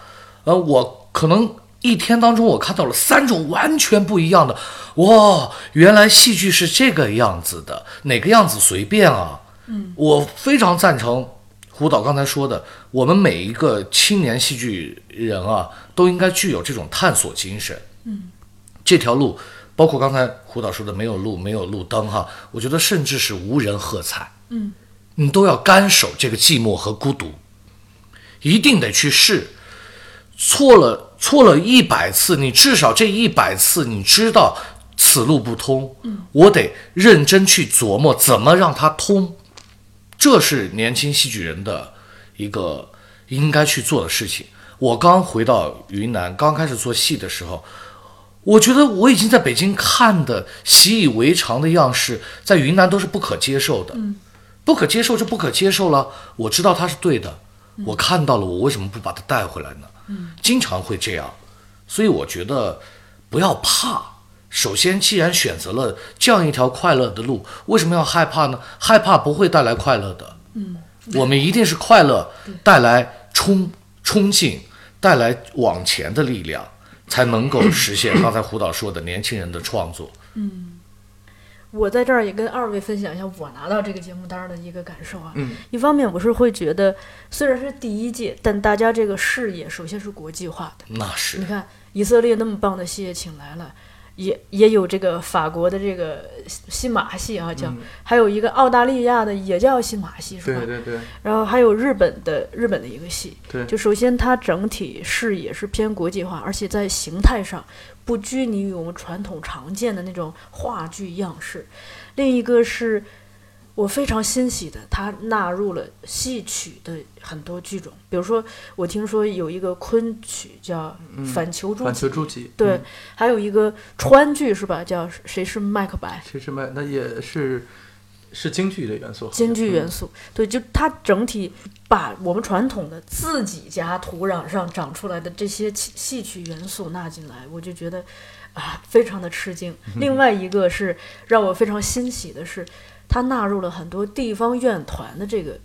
呃，我可能一天当中我看到了三种完全不一样的，哇，原来戏剧是这个样子的，哪个样子随便啊。嗯，我非常赞成胡导刚才说的，我们每一个青年戏剧人啊，都应该具有这种探索精神。嗯，这条路，包括刚才胡导说的没有路，没有路灯哈，我觉得甚至是无人喝彩。嗯，你都要干守这个寂寞和孤独，一定得去试。错了错了一百次，你至少这一百次你知道此路不通，我得认真去琢磨怎么让它通。这是年轻戏剧人的一个应该去做的事情。我刚回到云南，刚开始做戏的时候，我觉得我已经在北京看的习以为常的样式，在云南都是不可接受的。不可接受就不可接受了。我知道它是对的，我看到了，我为什么不把它带回来呢？经常会这样，所以我觉得不要怕。首先，既然选择了这样一条快乐的路，为什么要害怕呢？害怕不会带来快乐的。嗯，我们一定是快乐带来冲冲劲，带来往前的力量，才能够实现刚才胡导说的年轻人的创作。我在这儿也跟二位分享一下我拿到这个节目单儿的一个感受啊。嗯一方面我是会觉得，虽然是第一届，但大家这个视野首先是国际化的。那是你看以色列那么棒的戏也请来了，也也有这个法国的这个新马戏啊，叫、还有一个澳大利亚的也叫新马戏是吧？对对对然后还有日本的日本的一个戏，对就首先它整体视野是偏国际化，而且在形态上不拘泥于我们传统常见的那种话剧样式。另一个是我非常欣喜的，它纳入了戏曲的很多剧种，比如说我听说有一个昆曲叫《反求诸反己》求诸己。对，嗯还有一个川剧是吧？叫谁是麦克白？谁是麦，那也是是京剧的元素。京剧元嗯素，对，就它整体把我们传统的自己家土壤上长出来的这些戏戏曲元素纳进来，我就觉得啊，非常的吃惊。<laughs> 另外一个是让我非常欣喜的是，它纳入了很多地方院团的这个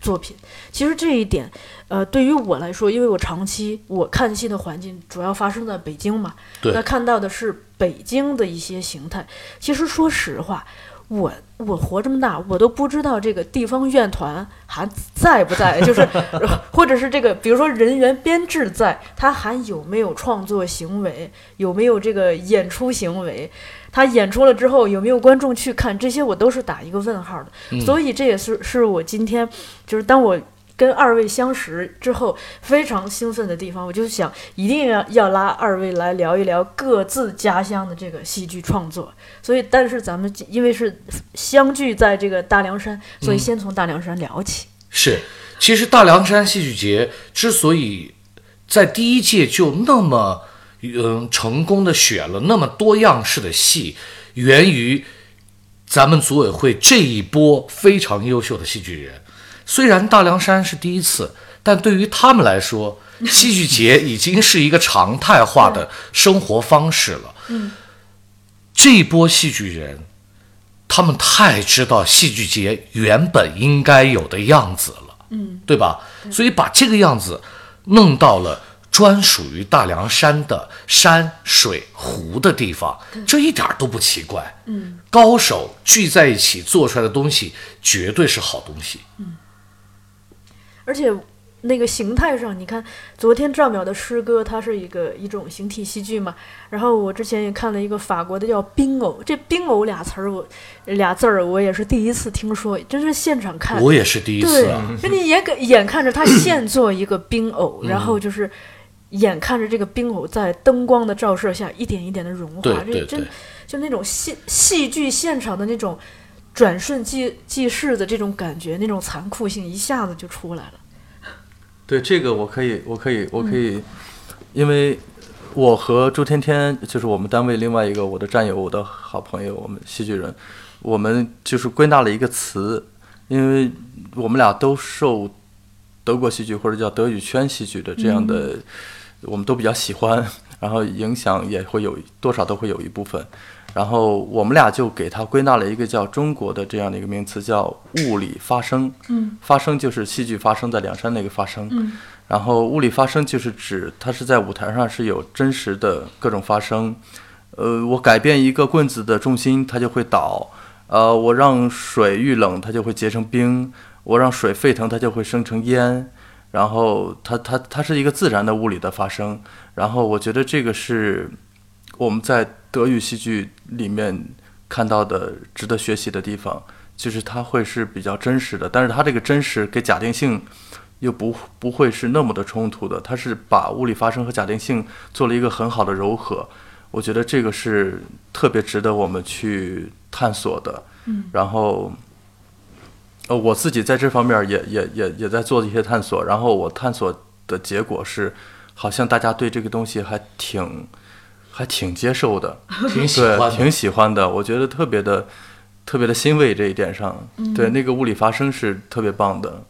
作品。其实这一点，呃，对于我来说，因为我长期我看戏的环境主要发生在北京嘛，对那看到的是北京的一些形态。其实说实话，我我活这么大，我都不知道这个地方院团还在不在，就是 <laughs> 或者是这个，比如说人员编制在，他还有没有创作行为，有没有这个演出行为，他演出了之后有没有观众去看，这些我都是打一个问号的。所以这也是是我今天就是当我。跟二位相识之后，非常兴奋的地方，我就想一定要要拉二位来聊一聊各自家乡的这个戏剧创作。所以，但是咱们因为是相聚在这个大凉山，所以先从大凉山聊起。是，其实大凉山戏剧节之所以在第一届就那么嗯成功的选了那么多样式的戏，源于咱们组委会这一波非常优秀的戏剧人。虽然大凉山是第一次，但对于他们来说，<laughs> 戏剧节已经是一个常态化的生活方式了。嗯，这一波戏剧人，他们太知道戏剧节原本应该有的样子了。嗯，对吧？所以把这个样子弄到了专属于大凉山的山水湖的地方，这一点都不奇怪。嗯，高手聚在一起做出来的东西绝对是好东西。而且那个形态上，你看昨天赵淼的诗歌，它是一个一种形体戏剧嘛。然后我之前也看了一个法国的叫冰偶，这冰偶俩词儿我俩字儿我也是第一次听说，真是现场看。我也是第一次对啊。，就你眼眼眼看着他现做一个冰偶，然后就是眼看着这个冰偶在灯光的照射下一点一点的融化，对对这真就那种戏戏剧现场的那种转瞬即即逝的这种感觉，那种残酷性一下子就出来了。对这个我可以，我可以，我可以，因为我和朱天天就是我们单位另外一个我的战友，我的好朋友，我们戏剧人，我们就是归纳了一个词，因为我们俩都受德国戏剧或者叫德语圈戏剧的这样的，我们都比较喜欢，然后影响也会有多少都会有一部分。然后我们俩就给它归纳了一个叫中国的这样的一个名词，叫物理发生。嗯，发生就是戏剧发生在梁山那个发生。嗯，然后物理发生就是指它是在舞台上是有真实的各种发生。呃，我改变一个棍子的重心，它就会倒。呃，我让水遇冷，它就会结成冰；我让水沸腾，它就会生成烟。然后它它它是一个自然的物理的发生。然后我觉得这个是我们在德语戏剧里面看到的值得学习的地方，就是它会是比较真实的，但是它这个真实给假定性又不不会是那么的冲突的，它是把物理发生和假定性做了一个很好的柔合，我觉得这个是特别值得我们去探索的。嗯，然后。呃，我自己在这方面也也也也在做一些探索，然后我探索的结果是，好像大家对这个东西还挺，还还挺接受的，<laughs> 挺喜，欢的，挺喜欢的。我觉得特别的特别的欣慰这一点上，对那个物理发声是特别棒的，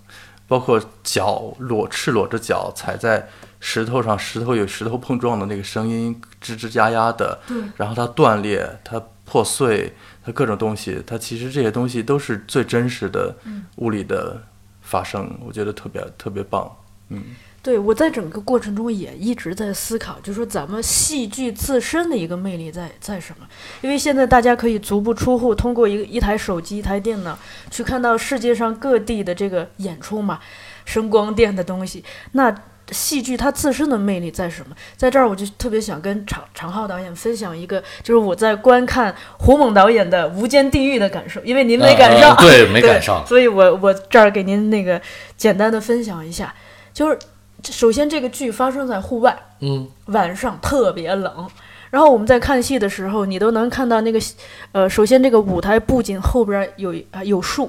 包括脚裸赤裸着脚踩在石头上，石头有石头碰撞的那个声音，吱吱呀呀的，然后它断裂，它破碎，它各种东西，它其实这些东西都是最真实的物理的发生，我觉得特别特别棒。对我在整个过程中也一直在思考，就是说咱们戏剧自身的一个魅力在在什么？因为现在大家可以足不出户，通过一个一台手机、一台电脑去看到世界上各地的这个演出嘛，声光电的东西。那戏剧它自身的魅力在什么？在这儿我就特别想跟常常浩导演分享一个，就是我在观看胡猛导演的《无间地狱》的感受，因为您没 <laughs> 赶上，呃对没赶上所以我我这儿给您那个简单的分享一下，就是首先这个剧发生在户外，嗯，晚上特别冷。然后我们在看戏的时候，你都能看到那个，呃，首先这个舞台布景后边有啊有树，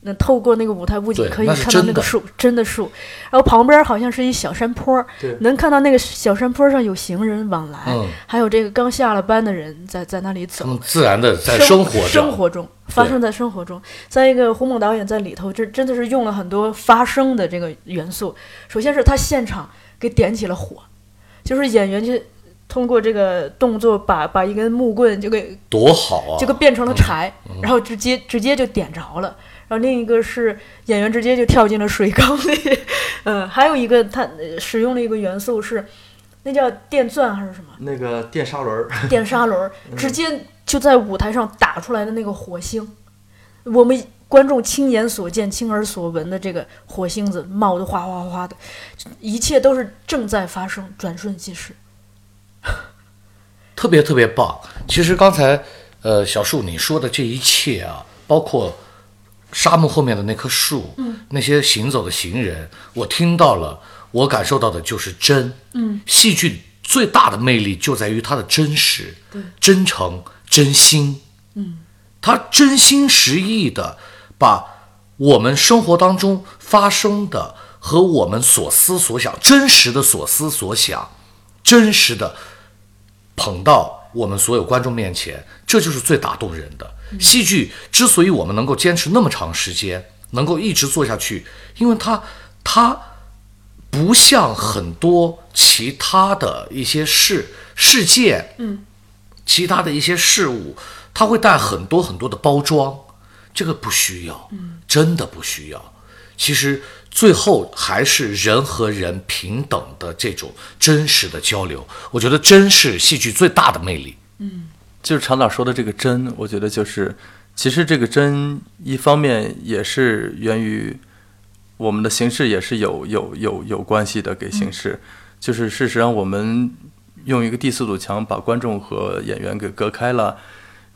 那透过那个舞台布景可以看到那个树，真的树。然后旁边好像是一小山坡，对。能看到那个小山坡上有行人往来，嗯。还有这个刚下了班的人在在那里走。自然的在生生活着，生活中发生在生活中。再一个，胡猛导演在里头，这真的是用了很多发声的这个元素。首先是他现场给点起了火，就是演员就通过这个动作把把一根木棍就给多好啊！就给变成了柴，然后直接直接就点着了。然后另一个是演员直接就跳进了水缸里，嗯，还有一个他呃使用了一个元素是，那叫电钻还是什么？那个电砂轮儿，电砂轮儿，<laughs> 直接就在舞台上打出来的那个火星，我们观众亲眼所见、亲耳所闻的这个火星子冒得哗哗哗的，一切都是正在发生，转瞬即逝。特别特别棒。其实刚才呃小树你说的这一切啊，包括沙漠后面的那棵树，嗯，那些行走的行人，我听到了，我感受到的就是真。嗯，戏剧最大的魅力就在于它的真实、真诚、真心。嗯，他真心实意的把我们生活当中发生的和我们所思所想，真实的所思所想，真实的捧到我们所有观众面前，这就是最打动人的。戏剧之所以我们能够坚持那么长时间，能够一直做下去，因为它它不像很多其他的一些事事件，嗯，其他的一些事物，它会带很多很多的包装，这个不需要，真的不需要。其实最后还是人和人平等的这种真实的交流，我觉得真是戏剧最大的魅力。嗯就是常导说的这个真，我觉得就是，其实这个真一方面也是源于我们的形式也是有有有有关系的，给形式，就是事实上我们用一个第四堵墙把观众和演员给隔开了，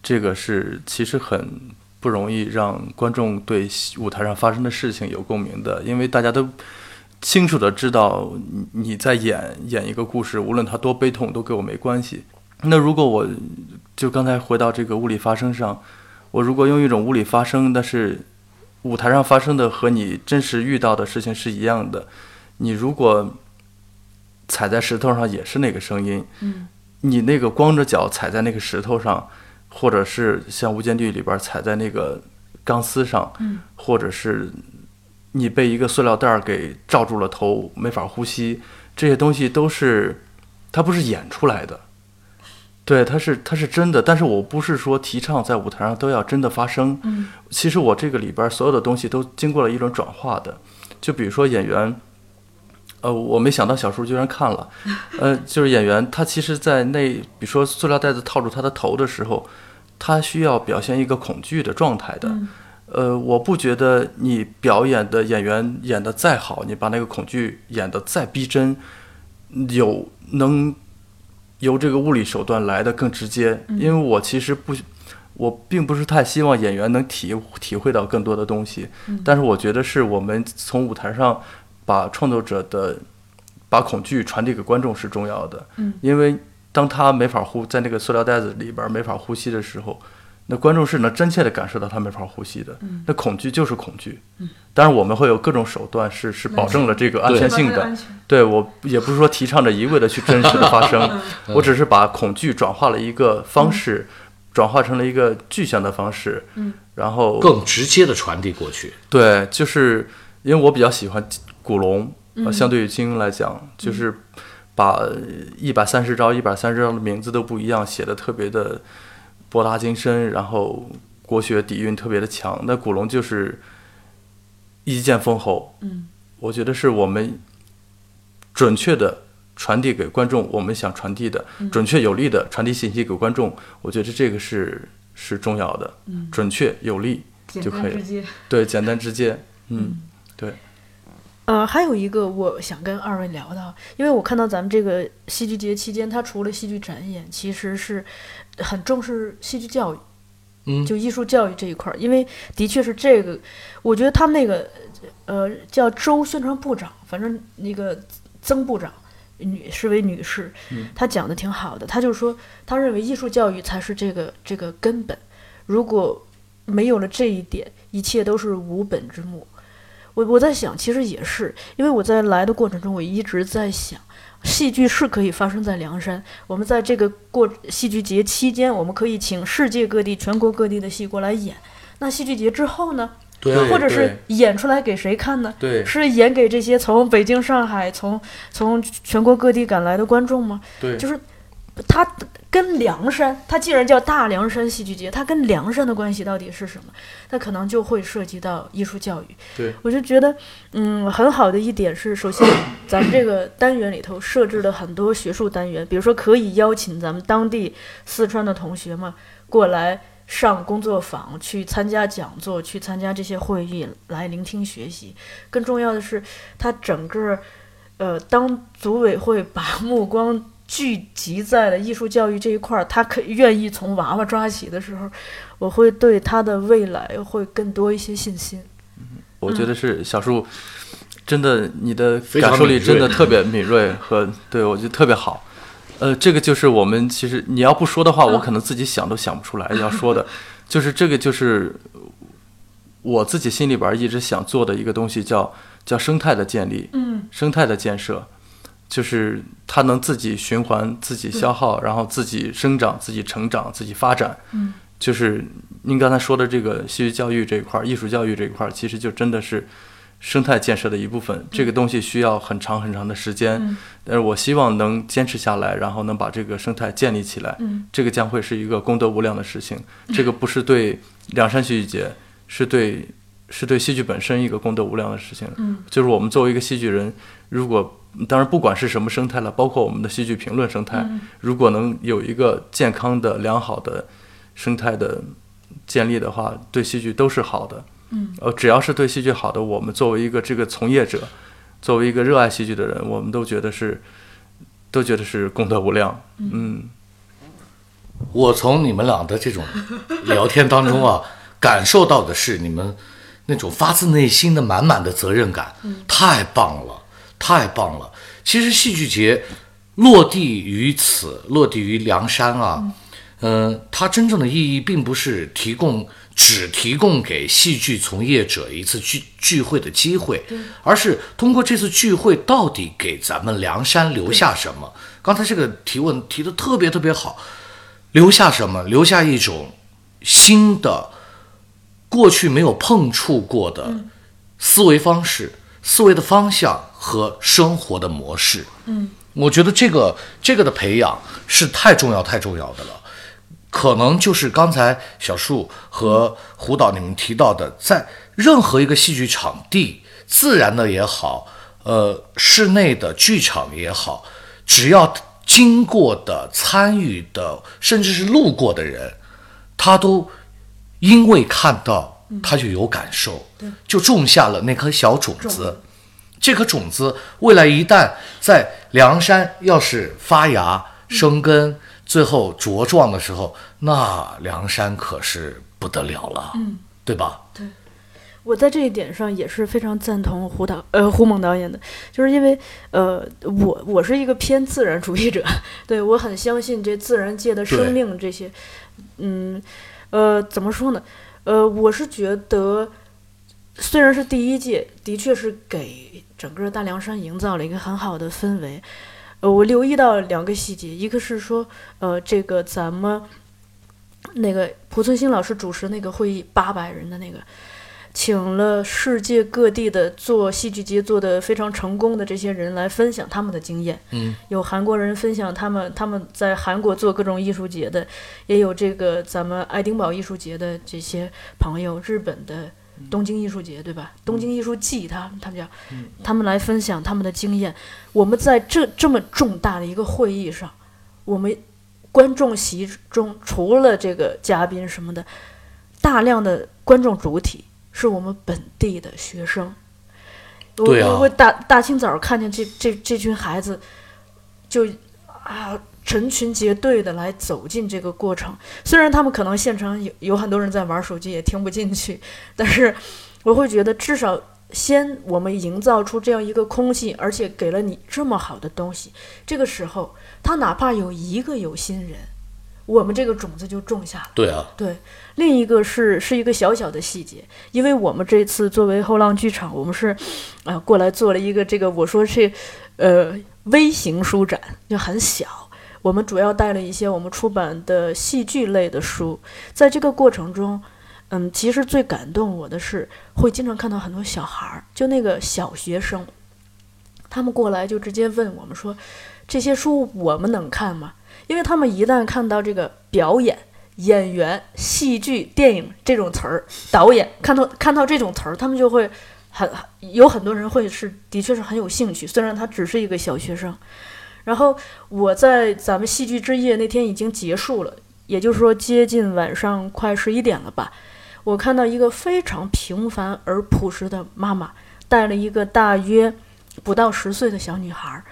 这个是其实很不容易让观众对舞台上发生的事情有共鸣的，因为大家都清楚的知道你你在演演一个故事，无论它多悲痛都跟我没关系。那如果我就刚才回到这个物理发生上，我如果用一种物理发生，但是舞台上发生的和你真实遇到的事情是一样的，你如果踩在石头上也是那个声音，嗯，你那个光着脚踩在那个石头上，或者是像《无间地狱》里边踩在那个钢丝上，嗯，或者是你被一个塑料袋儿给罩住了头，没法呼吸，这些东西都是它不是演出来的。对，它是它是真的，但是我不是说提倡在舞台上都要真的发生。嗯，其实我这个里边所有的东西都经过了一轮转化的，就比如说演员，呃，我没想到小叔居然看了，<laughs> 呃，就是演员他其实，在那比如说塑料袋子套住他的头的时候，他需要表现一个恐惧的状态的。呃，我不觉得你表演的演员演的再好，你把那个恐惧演的再逼真，有能由这个物理手段来的更直接，因为我其实不，我并不是太希望演员能体体会到更多的东西，但是我觉得是我们从舞台上把创作者的把恐惧传递给观众是重要的，嗯因为当他没法呼在那个塑料袋子里边没法呼吸的时候，那观众是能真切的感受到他没法呼吸的。那恐惧就是恐惧。当然我们会有各种手段，是是保证了这个安全性的。对我也不是说提倡着一味的去真实的发生，<laughs> 我只是把恐惧转化了一个方式，转化成了一个具象的方式。嗯，然后更直接的传递过去。对，就是因为我比较喜欢古龙，呃，相对于金庸来讲，就是把一百三十招、一百三十招的名字都不一样，写的特别的博大精深，然后国学底蕴特别的强。那古龙就是一剑封喉。嗯，我觉得是我们准确的传递给观众我们想传递的，准确有力的传递信息给观众。我觉得这个是是重要的，准确有力就可以了。对，简单直接。嗯，对。呃，还有一个我想跟二位聊的，因为我看到咱们这个戏剧节期间，它除了戏剧展演，其实是很重视戏剧教育，嗯就艺术教育这一块儿。因为的确是这个，我觉得他们那个呃叫周宣传部长，反正那个曾部长，女是位女士，她讲的挺好的。她就说，她认为艺术教育才是这个这个根本，如果没有了这一点，一切都是无本之木。我我在想，其实也是，因为我在来的过程中，我一直在想，戏剧是可以发生在梁山。我们在这个过戏剧节期间，我们可以请世界各地、全国各地的戏过来演。那戏剧节之后呢？对啊或者是演出来给谁看呢？对是演给这些从北京、上海、从从全国各地赶来的观众吗？对，就是它跟梁山，它既然叫大凉山戏剧节，它跟梁山的关系到底是什么？它可能就会涉及到艺术教育。对，我就觉得，嗯，很好的一点是，首先 <coughs> 咱们这个单元里头设置了很多学术单元，比如说可以邀请咱们当地四川的同学们过来。上工作坊，去参加讲座，去参加这些会议，来聆听学习。更重要的是，它整个，呃，当组委会把目光聚集在了艺术教育这一块儿，他可愿意从娃娃抓起的时候，我会对他的未来会更多一些信心。我觉得是小树，真的你的感受力真的特别敏锐和对我觉得特别好。呃，这个就是我们其实你要不说的话，我可能自己想都想不出来要说的，就是这个就是我自己心里边一直想做的一个东西，叫叫生态的建立，嗯，生态的建设，就是它能自己循环、自己消耗，然后自己生长、自己成长、自己发展。嗯，就是您刚才说的这个戏剧教育这一块儿、艺术教育这一块儿，其实就真的是生态建设的一部分。这个东西需要很长很长的时间，嗯但是我希望能坚持下来，然后能把这个生态建立起来。嗯，这个将会是一个功德无量的事情。这个不是对梁山戏剧节，是对是对戏剧本身一个功德无量的事情。嗯，就是我们作为一个戏剧人，如果当然不管是什么生态了，包括我们的戏剧评论生态，嗯如果能有一个健康的、良好的生态的建立的话，对戏剧都是好的。嗯，呃，只要是对戏剧好的，我们作为一个这个从业者，作为一个热爱戏剧的人，我们都觉得是都觉得是功德无量。嗯我从你们俩的这种聊天当中啊，<laughs> 感受到的是你们那种发自内心的满满的责任感，太棒了，太棒了。其实戏剧节落地于此，落地于梁山啊，嗯、它真正的意义并不是提供只提供给戏剧从业者一次聚聚会的机会，而是通过这次聚会到底给咱们梁山留下什么。刚才这个提问提的特别特别好，留下什么？留下一种新的、过去没有碰触过的思维方式、思维的方向和生活的模式。嗯，我觉得这个这个的培养是太重要、太重要的了。可能就是刚才小树和胡导你们提到的，在任何一个戏剧场地，自然的也好，呃，室内的剧场也好，只要经过的、参与的，甚至是路过的人，他都因为看到，他就有感受，就种下了那颗小种子。这颗种子未来一旦在梁山要是发芽生根，最后茁壮的时候，那梁山可是不得了了，嗯，对吧？我在这一点上也是非常赞同胡导呃胡猛导演的，就是因为呃我我是一个偏自然主义者，<laughs> 对我很相信这自然界的生命这些，嗯呃，怎么说呢？呃，我是觉得，虽然是第一届，的确是给整个大凉山营造了一个很好的氛围。呃，我留意到两个细节，一个是说，呃，这个咱们那个濮存昕老师主持那个会议，八百人的那个，请了世界各地的做戏剧节做的非常成功的这些人来分享他们的经验。嗯，有韩国人分享他们他们在韩国做各种艺术节的，也有这个咱们爱丁堡艺术节的这些朋友，日本的东京艺术节对吧？东京艺术季，他他们叫，他们来分享他们的经验。我们在这这么重大的一个会议上，我们观众席中除了这个嘉宾什么的，大量的观众主体是我们本地的学生。我啊我会大大清早看见这这这群孩子，就啊成群结队的来走进这个过程。虽然他们可能现场有有很多人在玩手机，也听不进去，<laughs> 但是我会觉得至少先我们营造出这样一个空气，而且给了你这么好的东西，这个时候他哪怕有一个有心人，我们这个种子就种下了。对啊，对，另一个是是一个小小的细节，因为我们这次作为后浪剧场，我们是，呃，过来做了一个这个，我说是，呃，微型书展，就很小。我们主要带了一些我们出版的戏剧类的书，在这个过程中，嗯，其实最感动我的是，会经常看到很多小孩儿，就那个小学生，他们过来就直接问我们说，这些书我们能看吗？因为他们一旦看到这个表演、演员、戏剧、电影这种词儿，导演看到看到这种词儿，他们就会很有很多人会是的确是很有兴趣，虽然他只是一个小学生。然后我在咱们戏剧之夜那天已经结束了，也就是说接近晚上快十一点了吧。我看到一个非常平凡而朴实的妈妈，带了一个大约不到十岁的小女孩，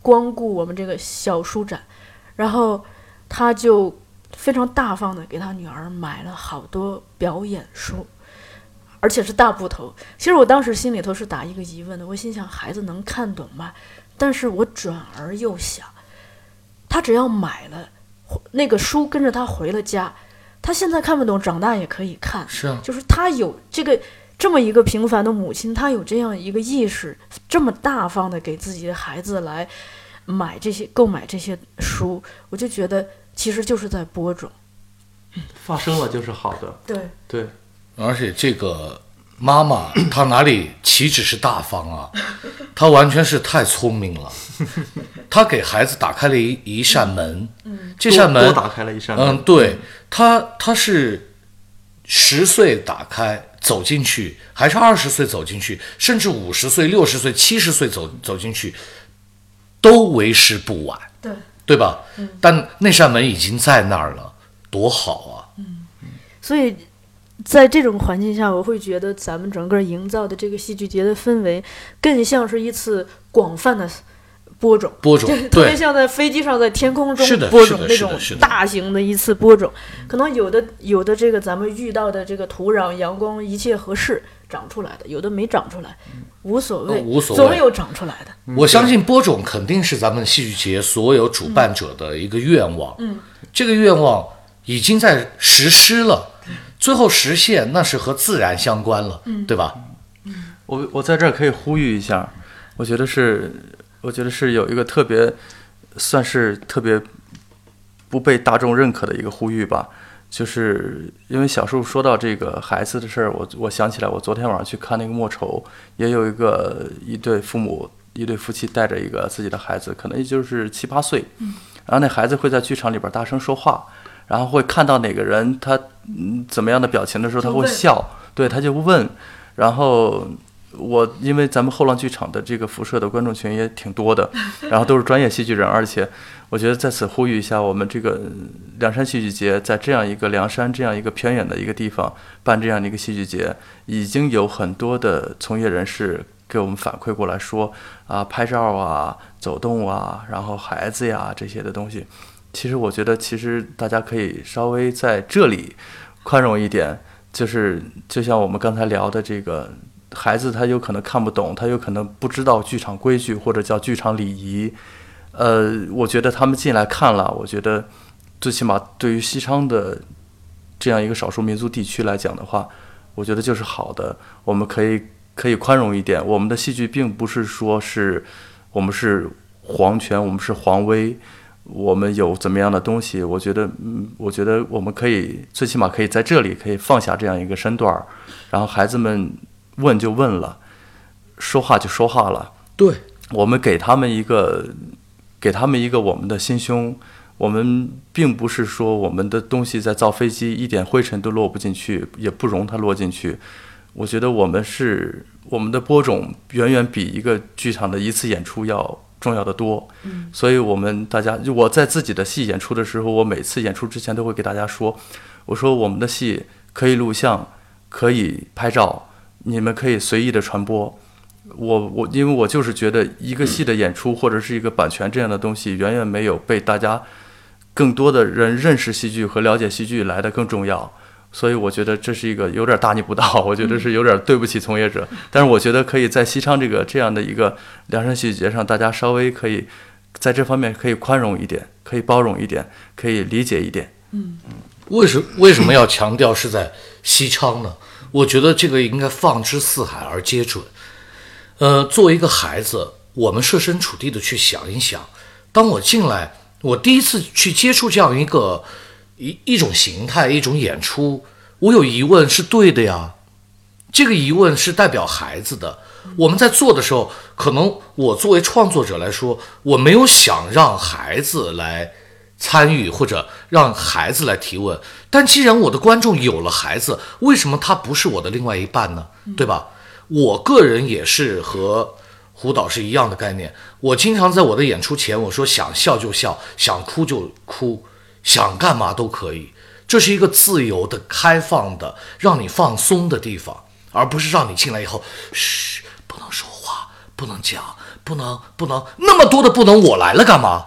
光顾我们这个小书展，然后他就非常大方的给他女儿买了好多表演书，而且是大部头。其实我当时心里头是打一个疑问的，我心想孩子能看懂吗？但是我转而又想，他只要买了那个书，跟着他回了家，他现在看不懂，长大也可以看。是啊，就是他有这个这么一个平凡的母亲，她有这样一个意识，这么大方的给自己的孩子来买这些、购买这些书，我就觉得其实就是在播种。发生了就是好的，对，对，而且这个妈妈 <coughs> 她哪里岂止是大方啊，她完全是太聪明了。她给孩子打开了一一扇门，这扇门多多打开了一扇门。嗯，对，她她是十岁打开走进去，还是二十岁走进去，甚至五十岁、六十岁、七十岁走走进去，都为时不晚，对，对吧？但那扇门已经在那儿了，多好啊！嗯。所以在这种环境下，我会觉得咱们整个营造的这个戏剧节的氛围，更像是一次广泛的播种。播种就特别，像在飞机上在天空中播种那种大型的一次播种，可能有的有的这个咱们遇到的这个土壤、阳光一切合适长出来的，有的没长出来，无所谓，呃无所谓总有长出来的。我相信播种肯定是咱们戏剧节所有主办者的一个愿望。嗯，这个愿望已经在实施了，最后实现那是和自然相关了，对吧？我我在这儿可以呼吁一下，我觉得是，我觉得是有一个特别，算是特别不被大众认可的一个呼吁吧。就是因为小树说到这个孩子的事儿，我我想起来，我昨天晚上去看那个莫愁，也有一个一对父母，一对夫妻带着一个自己的孩子，可能也就是七八岁，然后那孩子会在剧场里边大声说话，然后会看到哪个人他嗯怎么样的表情的时候，他会笑，对，他就问，然后我因为咱们后浪剧场的这个辐射的观众群也挺多的，<laughs> 然后都是专业戏剧人，而且我觉得在此呼吁一下，我们这个凉山戏剧节在这样一个凉山这样一个偏远的一个地方办这样的一个戏剧节，已经有很多的从业人士给我们反馈过来说啊，拍照啊、走动啊，然后孩子呀这些的东西，其实我觉得其实大家可以稍微在这里宽容一点，就是就像我们刚才聊的这个。孩子他有可能看不懂，他有可能不知道剧场规矩或者叫剧场礼仪。呃，我觉得他们进来看了，我觉得最起码对于西昌的这样一个少数民族地区来讲的话，我觉得就是好的。我们可以可以宽容一点。我们的戏剧并不是说是我们是皇权，我们是皇威，我们有怎么样的东西？我觉得，嗯，我觉得我们可以最起码可以在这里可以放下这样一个身段儿，然后孩子们问就问了，说话就说话了。对，我们给他们一个，给他们一个我们的心胸。我们并不是说我们的东西在造飞机一点灰尘都落不进去，也不容它落进去。我觉得我们是我们的播种远远比一个剧场的一次演出要重要的多。嗯，所以我们大家，我在自己的戏演出的时候，我每次演出之前都会给大家说，我说我们的戏可以录像，可以拍照，你们可以随意的传播。我我因为我就是觉得一个戏的演出或者是一个版权这样的东西，远远没有被大家更多的人认识戏剧和了解戏剧来的更重要。所以我觉得这是一个有点大逆不道，<laughs> 我觉得是有点对不起从业者。但是我觉得可以在西昌这个这样的一个凉山戏剧节上，大家稍微可以在这方面可以宽容一点，可以包容一点，可以理解一点。嗯为什为什么要强调是在西昌呢？我觉得这个应该放之四海而皆准。呃，作为一个孩子，我们设身处地的去想一想，当我进来，我第一次去接触这样一个一一种形态、一种演出，我有疑问是对的呀。这个疑问是代表孩子的。我们在做的时候，可能我作为创作者来说，我没有想让孩子来参与或者让孩子来提问。但既然我的观众有了孩子，为什么他不是我的另外一半呢？对吧？我个人也是和胡导是一样的概念。我经常在我的演出前，我说想笑就笑，想哭就哭，想干嘛都可以。这是一个自由的、开放的，让你放松的地方，而不是让你进来以后，嘘，不能说话，不能讲，不能不能那么多的不能，我来了干嘛？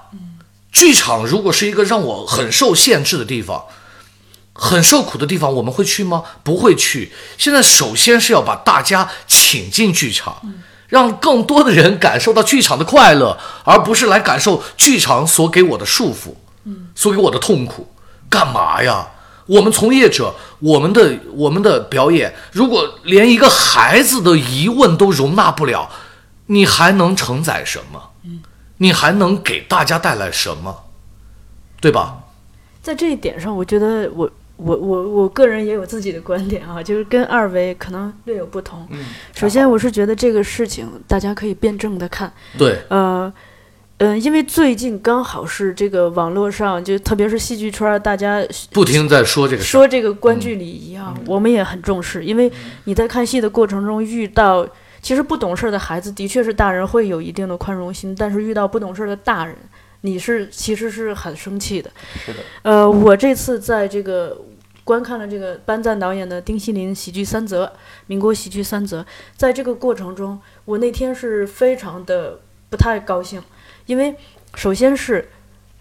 剧场如果是一个让我很受限制的地方，很受苦的地方，我们会去吗？不会去。现在首先是要把大家请进剧场，让更多的人感受到剧场的快乐，而不是来感受剧场所给我的束缚，所给我的痛苦。干嘛呀？我们从业者，我们的我们的表演，如果连一个孩子的疑问都容纳不了，你还能承载什么？你还能给大家带来什么？对吧？在这一点上，我觉得我我我我个人也有自己的观点啊，就是跟二位可能略有不同。嗯首先，我是觉得这个事情大家可以辩证的看，对，呃。嗯，因为最近刚好是这个网络上，就特别是戏剧圈，大家不停在说这个。说这个观剧礼仪啊，我们也很重视，因为你在看戏的过程中遇到，其实不懂事儿的孩子，的确是大人会有一定的宽容心，但是遇到不懂事儿的大人，你是其实是很生气的。是的，呃，我这次在这个观看了这个班赞导演的丁锡林喜剧三则，民国喜剧三则，在这个过程中，我那天是非常的不太高兴，因为首先是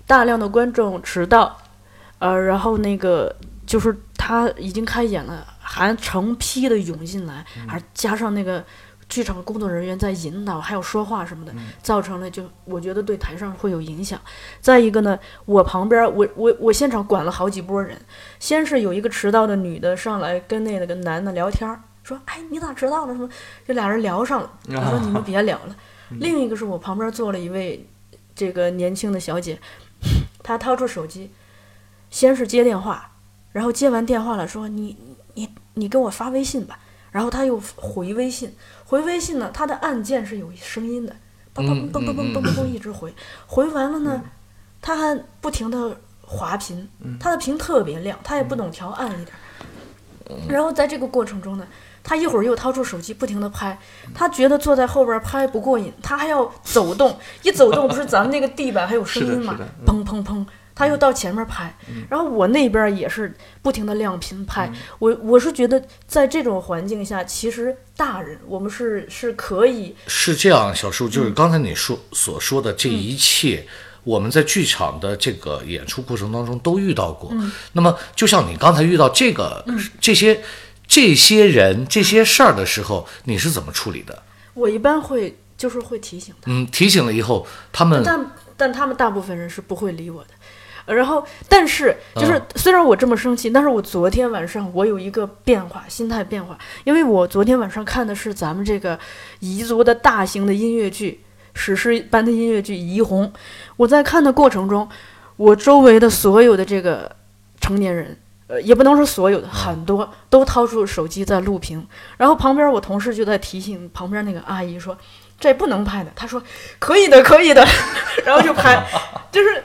大量的观众迟到，呃，然后那个就是他已经开演了，还成批的涌进来，还加上那个剧场工作人员在引导，还有说话什么的，造成了就我觉得对台上会有影响。再一个呢，我旁边我我我现场管了好几波人，先是有一个迟到的女的上来跟那个男的聊天儿，说：“哎，你咋迟到了？什么？”这俩人聊上了。我说：“你们别聊了。<laughs> ”另一个是我旁边坐了一位这个年轻的小姐，<laughs> 她掏出手机，先是接电话，然后接完电话了说：“你你你给我发微信吧。”然后她又回微信，回微信呢，它的按键是有声音的，嘣嘣嘣嘣嘣嘣嘣嘣一直回，回完了呢，它还不停的滑屏，它的屏特别亮，它也不懂调暗一点。然后在这个过程中呢，他一会儿又掏出手机不停地拍，他觉得坐在后边拍不过瘾，他还要走动，一走动不是咱们那个地板还有声音吗？砰砰砰，他又到前面拍，然后我那边也是不停的亮屏拍，我我是觉得在这种环境下，其实大人我们是是可以是这样，小叔，就是刚才你说所说的这一切，我们在剧场的这个演出过程当中都遇到过。那么，就像你刚才遇到这个、这些这些人、这些事儿的时候，你是怎么处理的？我一般会就是会提醒他。嗯，提醒了以后，他们但但他们大部分人是不会理我的，呃然后，但是就是嗯虽然我这么生气，但是我昨天晚上我有一个变化，心态变化，因为我昨天晚上看的是咱们这个彝族的大型的音乐剧，史诗般的音乐剧《彝红》。我在看的过程中，我周围的所有的这个成年人，呃，也不能说所有的，很多都掏出手机在录屏，然后旁边我同事就在提醒旁边那个阿姨说：“这不能拍的。”她说：“可以的，可以的。<laughs> ”然后就拍，就是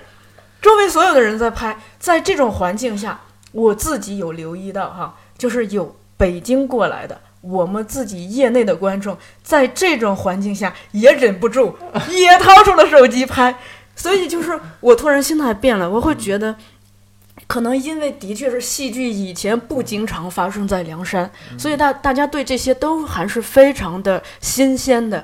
周围所有的人在拍，在这种环境下，我自己有留意到哈，就是有北京过来的。我们自己业内的观众，在这种环境下也忍不住，<laughs> 也掏出了手机拍，所以就是我突然心态变了，我会觉得，可能因为的确是戏剧以前不经常发生在梁山，所以大大家对这些都还是非常的新鲜的。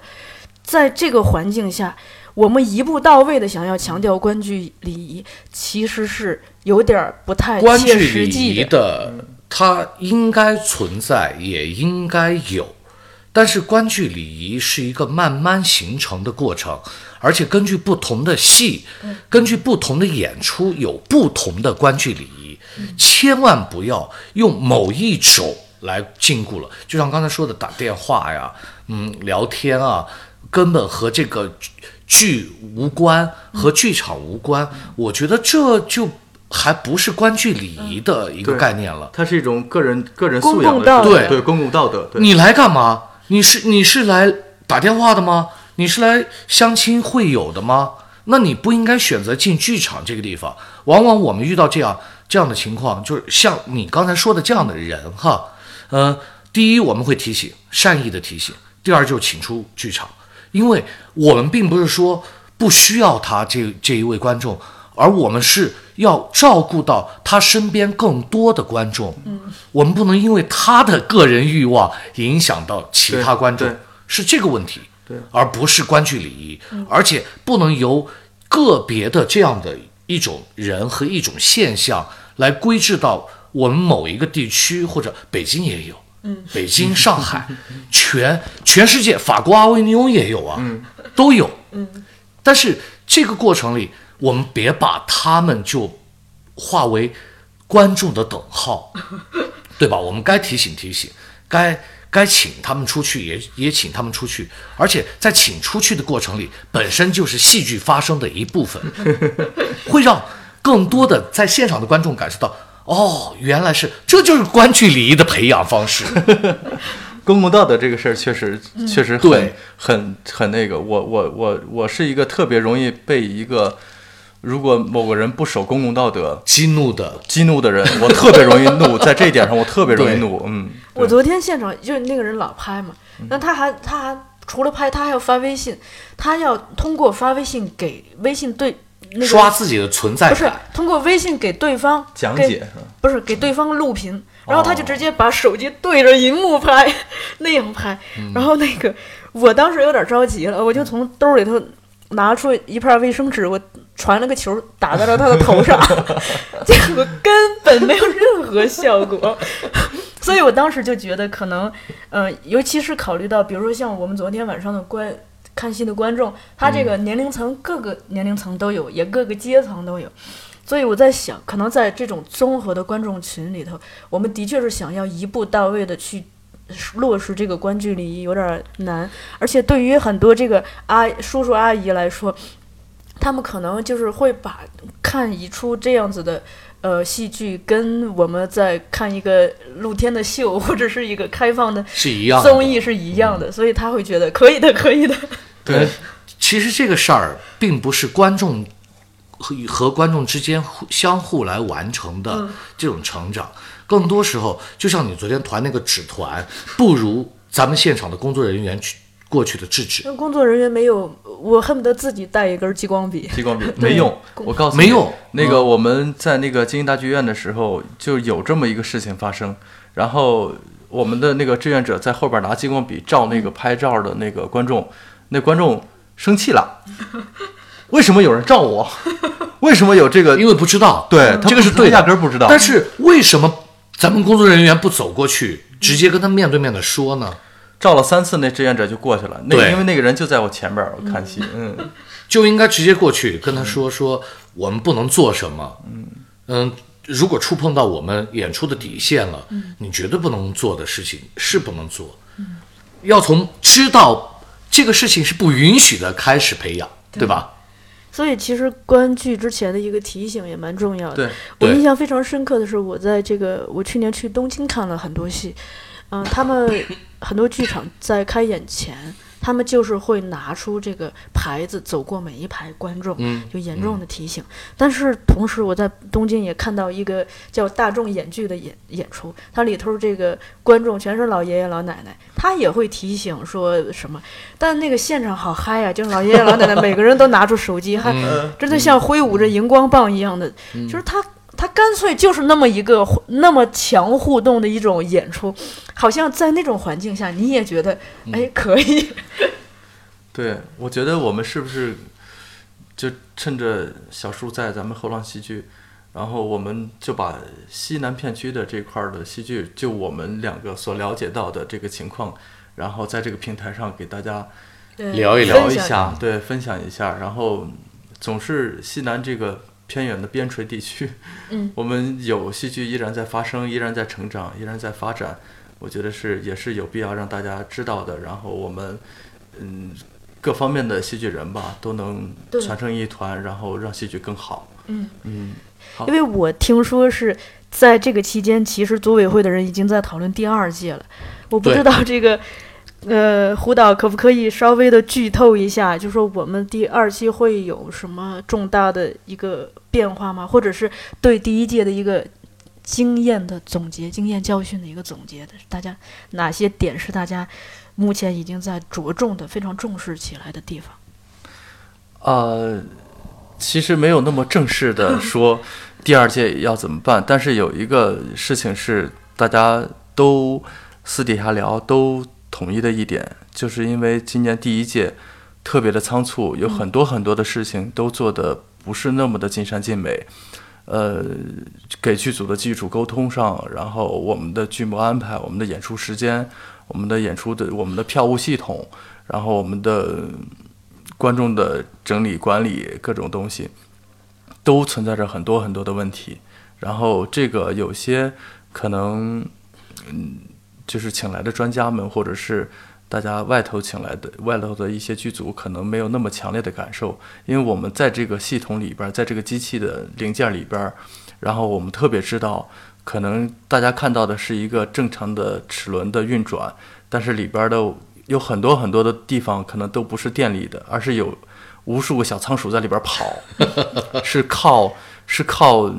在这个环境下，我们一步到位的想要强调观剧礼仪，其实是有点儿不太切实礼仪际的。的，它应该存在，也应该有。但是观剧礼仪是一个慢慢形成的过程，而且根据不同的戏，根据不同的演出，有不同的观剧礼仪。千万不要用某一种来禁锢了。就像刚才说的，打电话呀，嗯，聊天啊，根本和这个剧无关，和剧场无关。我觉得这就还不是观剧礼仪的一个概念了。它是一种个人个人公素养的共道德事情对公共道德，你来干嘛？你是你是来打电话的吗？你是来相亲会友的吗？那你不应该选择进剧场这个地方。往往我们遇到这样这样的情况，就是像你刚才说的这样的人哈，呃，第一我们会提醒，善意的提醒；第二就是请出剧场，因为我们并不是说不需要他这这一位观众，而我们是要照顾到他身边更多的观众。嗯，我们不能因为他的个人欲望影响到其他观众是这个问题。对而不是观剧礼仪，而且不能由个别的这样的一种人和一种现象来归置到我们某一个地区或者北京也有，嗯，北京、上海，全全世界，法国阿维尼翁也有啊，都有，嗯，但是这个过程里，我们别把他们就化为观众的等号，<laughs> 对吧？我们该提醒提醒，该该请他们出去也也请他们出去，而且在请出去的过程里，本身就是戏剧发生的一部分，<laughs> 会让更多的在现场的观众感受到，哦，原来是这就是观剧礼仪的培养方式。<laughs> 公共道德这个事儿确实确实很对。很很那个，我我我我是一个特别容易被一个如果某个人不守公共道德激怒的，激怒的人，我特别容易怒，<laughs> 在这一点上我特别容易怒，嗯，我昨天现场就是那个人老拍嘛，那他还他还除了拍，他还要发微信，他要通过发微信给微信对那个刷自己的存在不是。通过微信给对方讲解是吧？不是给对方录屏，然后他就直接把手机对着荧幕拍，<laughs> 那样拍。然后那个我当时有点着急了，我就从兜里头拿出一片卫生纸，我传了个球打在了他的头上，<laughs> 结果根本没有任何效果。所以我当时就觉得可能，呃，尤其是考虑到，比如说像我们昨天晚上的观看戏的观众，他这个年龄层各个年龄层都有，也各个阶层都有。所以我在想，可能在这种综合的观众群里头，我们的确是想要一步到位的去落实这个观剧礼仪，有点难。而且对于很多这个阿叔叔阿姨来说，他们可能就是会把看一出这样子的呃戏剧，跟我们在看一个露天的秀或者是一个开放的是一样的综艺是一样的，所以他会觉得可以的，可以的。对，其实这个事儿并不是观众和和观众之间互相互来完成的这种成长，更多时候就像你昨天团那个纸团，不如咱们现场的工作人员去过去的制止，那工作人员没有，我恨不得自己带一根激光笔。激光笔 <laughs> 没用，我告诉你，没用那个我们在那个京津大剧院的时候，就有这么一个事情发生，然后我们的那个志愿者在后边拿激光笔照那个拍照的那个观众，那观众生气了，为什么有人照我？为什么有这个？因为不知道，对他这个是对，压根儿不知道但是为什么咱们工作人员不走过去，直接跟他面对面的说呢？照了三次，那志愿者就过去了。那因为那个人就在我前边，我看戏，嗯，<laughs> 就应该直接过去跟他说说，我们不能做什么，嗯如果触碰到我们演出的底线了，你绝对不能做的事情是不能做，要从知道这个事情是不允许的开始培养，对吧？所以其实观剧之前的一个提醒也蛮重要的。对，我印象非常深刻的是，我在这个我去年去东京看了很多戏，嗯、他们很多剧场在开演前，他们就是会拿出这个牌子，走过每一排观众，嗯就严重的提醒。但是同时，我在东京也看到一个叫大众演剧的演演出，它里头这个观众全是老爷爷老奶奶，他也会提醒说什么，但那个现场好嗨呀、就是老爷爷老奶奶每个人都拿出手机，还嗯真的像挥舞着荧光棒一样的，就是他。他干脆就是那么一个那么强互动的一种演出，好像在那种环境下，你也觉得，哎，可以。<laughs> 对，我觉得我们是不是就趁着小叔在咱们后浪戏剧，然后我们就把西南片区的这块儿的戏剧，就我们两个所了解到的这个情况，然后在这个平台上给大家聊一聊一下，对，分享一下。然后总是西南这个偏远的边陲地区，<laughs> 嗯，我们有戏剧依然在发生，依然在成长，依然在发展。我觉得是也是有必要让大家知道的。然后我们嗯各方面的戏剧人吧，都能对传成一团，然后让戏剧更好。嗯嗯，好因为我听说是在这个期间，其实组委会的人已经在讨论第二届了。我不知道这个，呃，胡导可不可以稍微的剧透一下，就说我们第二期会有什么重大的一个变化吗？或者是对第一届的一个经验的总结、经验教训的一个总结的？大家哪些点是大家目前已经在着重的、非常重视起来的地方？呃，其实没有那么正式的说第二届要怎么办，但是有一个事情是大家都私底下聊都统一的一点，就是因为今年第一届特别的仓促，有很多很多的事情都做的不是那么的尽善尽美。呃，给剧组的剧组沟通上，然后我们的剧目安排、我们的演出时间、我们的演出的、我们的票务系统，然后我们的观众的整理管理各种东西，都存在着很多很多的问题。然后这个有些可能，嗯，就是请来的专家们，或者是大家外头请来的外头的一些剧组，可能没有那么强烈的感受，因为我们在这个系统里边，在这个机器的零件里边，然后我们特别知道，可能大家看到的是一个正常的齿轮的运转，但是里边的有很多很多的地方可能都不是电力的，而是有无数个小仓鼠在里边跑，是靠是靠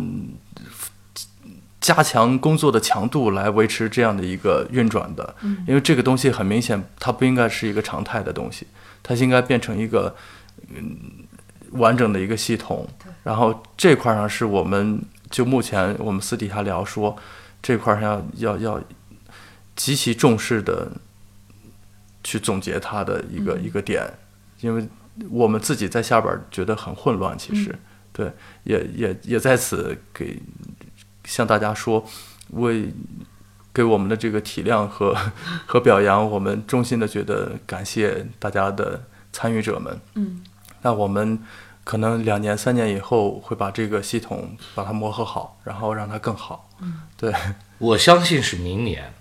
加强工作的强度来维持这样的一个运转的，因为这个东西很明显，它不应该是一个常态的东西，它应该变成一个嗯完整的一个系统。然后这块儿上是我们就目前我们私底下聊说，这块儿上要要要极其重视的去总结它的一个、一个点，因为我们自己在下边儿觉得很混乱，其实、对，也也也在此给向大家说，为给我们的这个体谅和 <laughs> 和表扬，我们衷心的觉得感谢大家的参与者们。嗯，那我们可能两年、三年以后会把这个系统把它磨合好，然后让它更好。嗯，<laughs> 对，我相信是明年，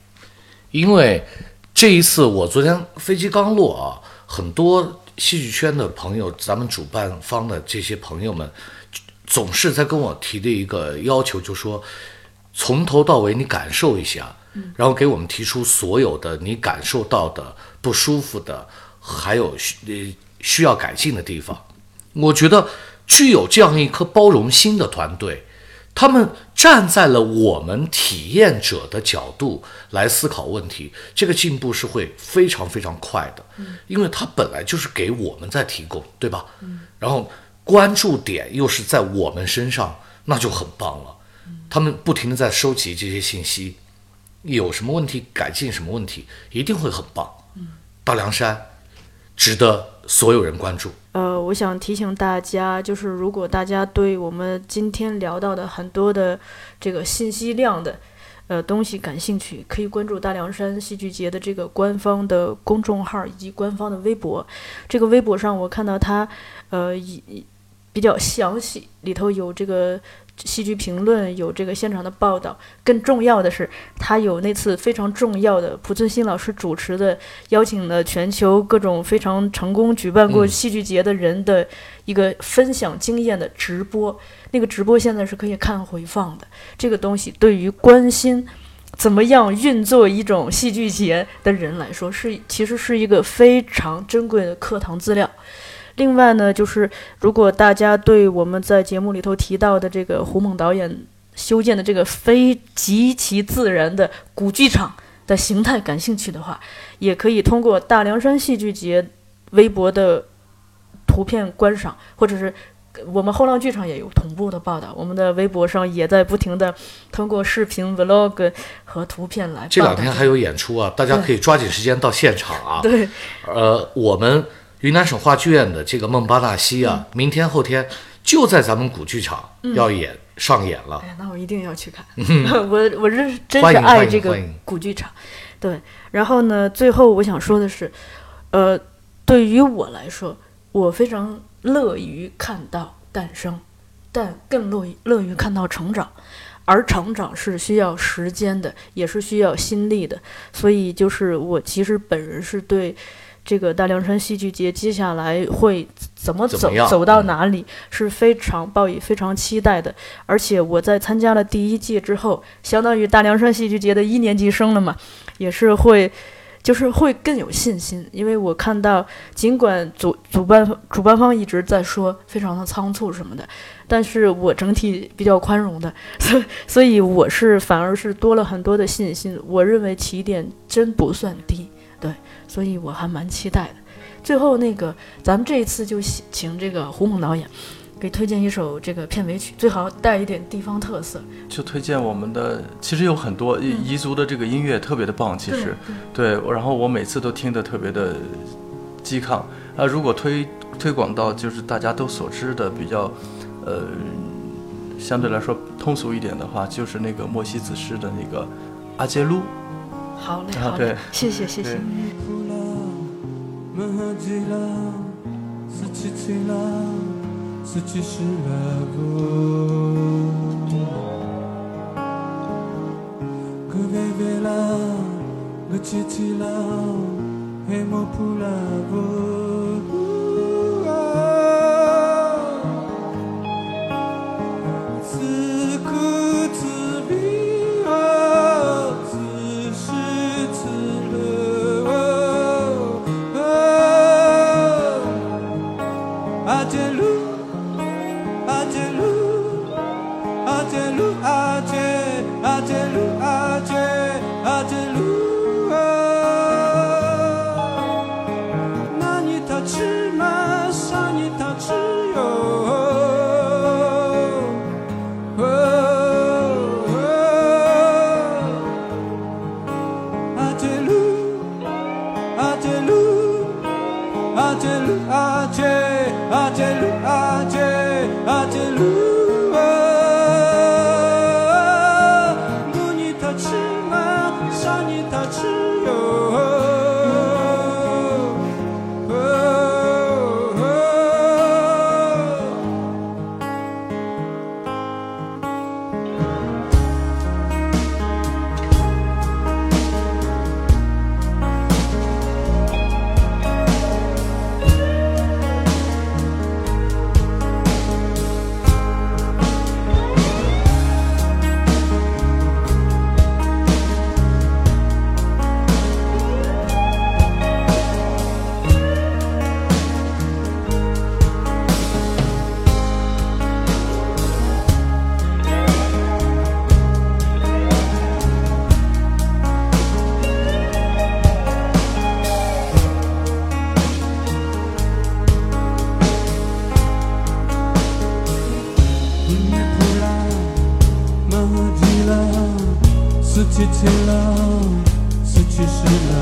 因为这一次我昨天飞机刚落啊，很多戏剧圈的朋友，咱们主办方的这些朋友们，总是在跟我提的一个要求，就说从头到尾你感受一下，然后给我们提出所有的你感受到的不舒服的，还有需呃需要改进的地方。我觉得具有这样一颗包容心的团队，他们站在了我们体验者的角度来思考问题，这个进步是会非常非常快的，因为它本来就是给我们在提供，对吧？然后关注点又是在我们身上，那就很棒了。他们不停的在收集这些信息，有什么问题改进什么问题，一定会很棒。大凉山值得所有人关注。呃，我想提醒大家，就是如果大家对我们今天聊到的很多的这个信息量的呃东西感兴趣，可以关注大凉山戏剧节的这个官方的公众号以及官方的微博。这个微博上，我看到他呃以比较详细，里头有这个戏剧评论，有这个现场的报道。更重要的是，他有那次非常重要的濮存昕老师主持的，邀请了全球各种非常成功举办过嗯戏剧节的人的一个分享经验的直播。那个直播现在是可以看回放的。这个东西对于关心怎么样运作一种戏剧节的人来说，是其实是一个非常珍贵的课堂资料。另外呢，就是如果大家对我们在节目里头提到的这个胡猛导演修建的这个非极其自然的古剧场的形态感兴趣的话，也可以通过大凉山戏剧节微博的图片观赏，或者是我们后浪剧场也有同步的报道，我们的微博上也在不停的通过视频、vlog 和图片来这两天还有演出啊，大家可以抓紧时间到现场啊。对。呃，我们云南省话剧院的这个孟巴纳西啊，明天后天就在咱们古剧场要演、上演了。哎，那我一定要去看。<laughs> 我我是真是爱这个古剧场。对，然后呢，最后我想说的是，呃，对于我来说，我非常乐于看到诞生，但更乐于乐于看到成长。而成长是需要时间的，也是需要心力的。所以，就是我其实本人是对这个大凉山戏剧节接下来会怎么走么走到嗯哪里是非常抱以非常期待的。而且我在参加了第一届之后，相当于大凉山戏剧节的一年级生了嘛，也是会。就是会更有信心，因为我看到，尽管主主办主办方一直在说非常的仓促什么的，但是我整体比较宽容的，所以所以我是反而是多了很多的信心。我认为起点真不算低，对，所以我还蛮期待的。最后那个，咱们这一次就请请这个胡猛导演给推荐一首这个片尾曲，最好带一点地方特色。就推荐我们的，其实有很多彝彝族的这个音乐特别的棒，其实对，然后我每次都听得特别的激亢。啊，如果推推广到就是大家都所知的比较，呃，相对来说通俗一点的话，就是那个莫西子诗的那个阿杰路。好嘞，好嘞，谢谢，谢谢。斯提提拉，斯提什拉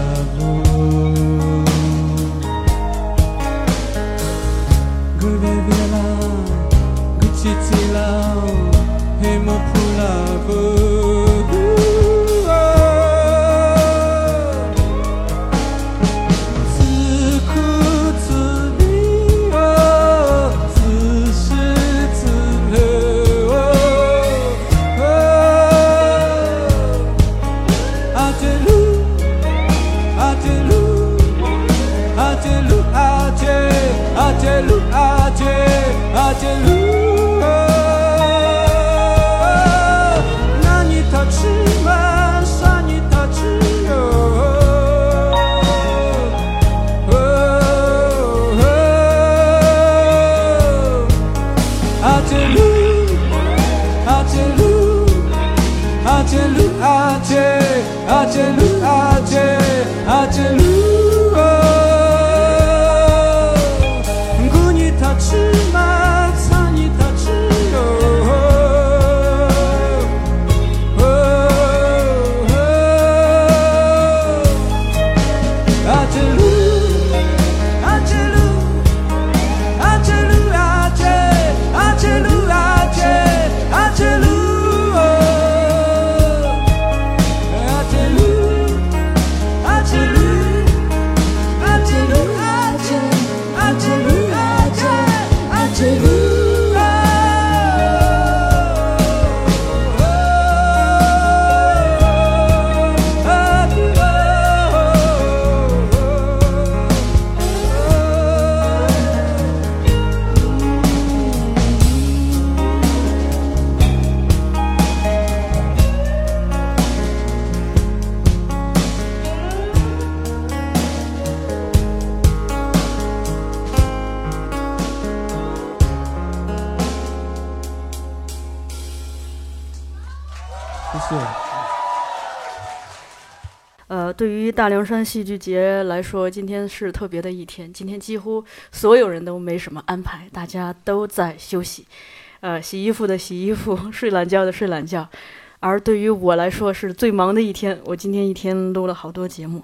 大凉山戏剧节来说，今天是特别的一天。今天几乎所有人都没什么安排，大家都在休息。呃，洗衣服的洗衣服，<laughs> 睡懒觉的睡懒觉。而对于我来说，是最忙的一天。我今天一天录了好多节目。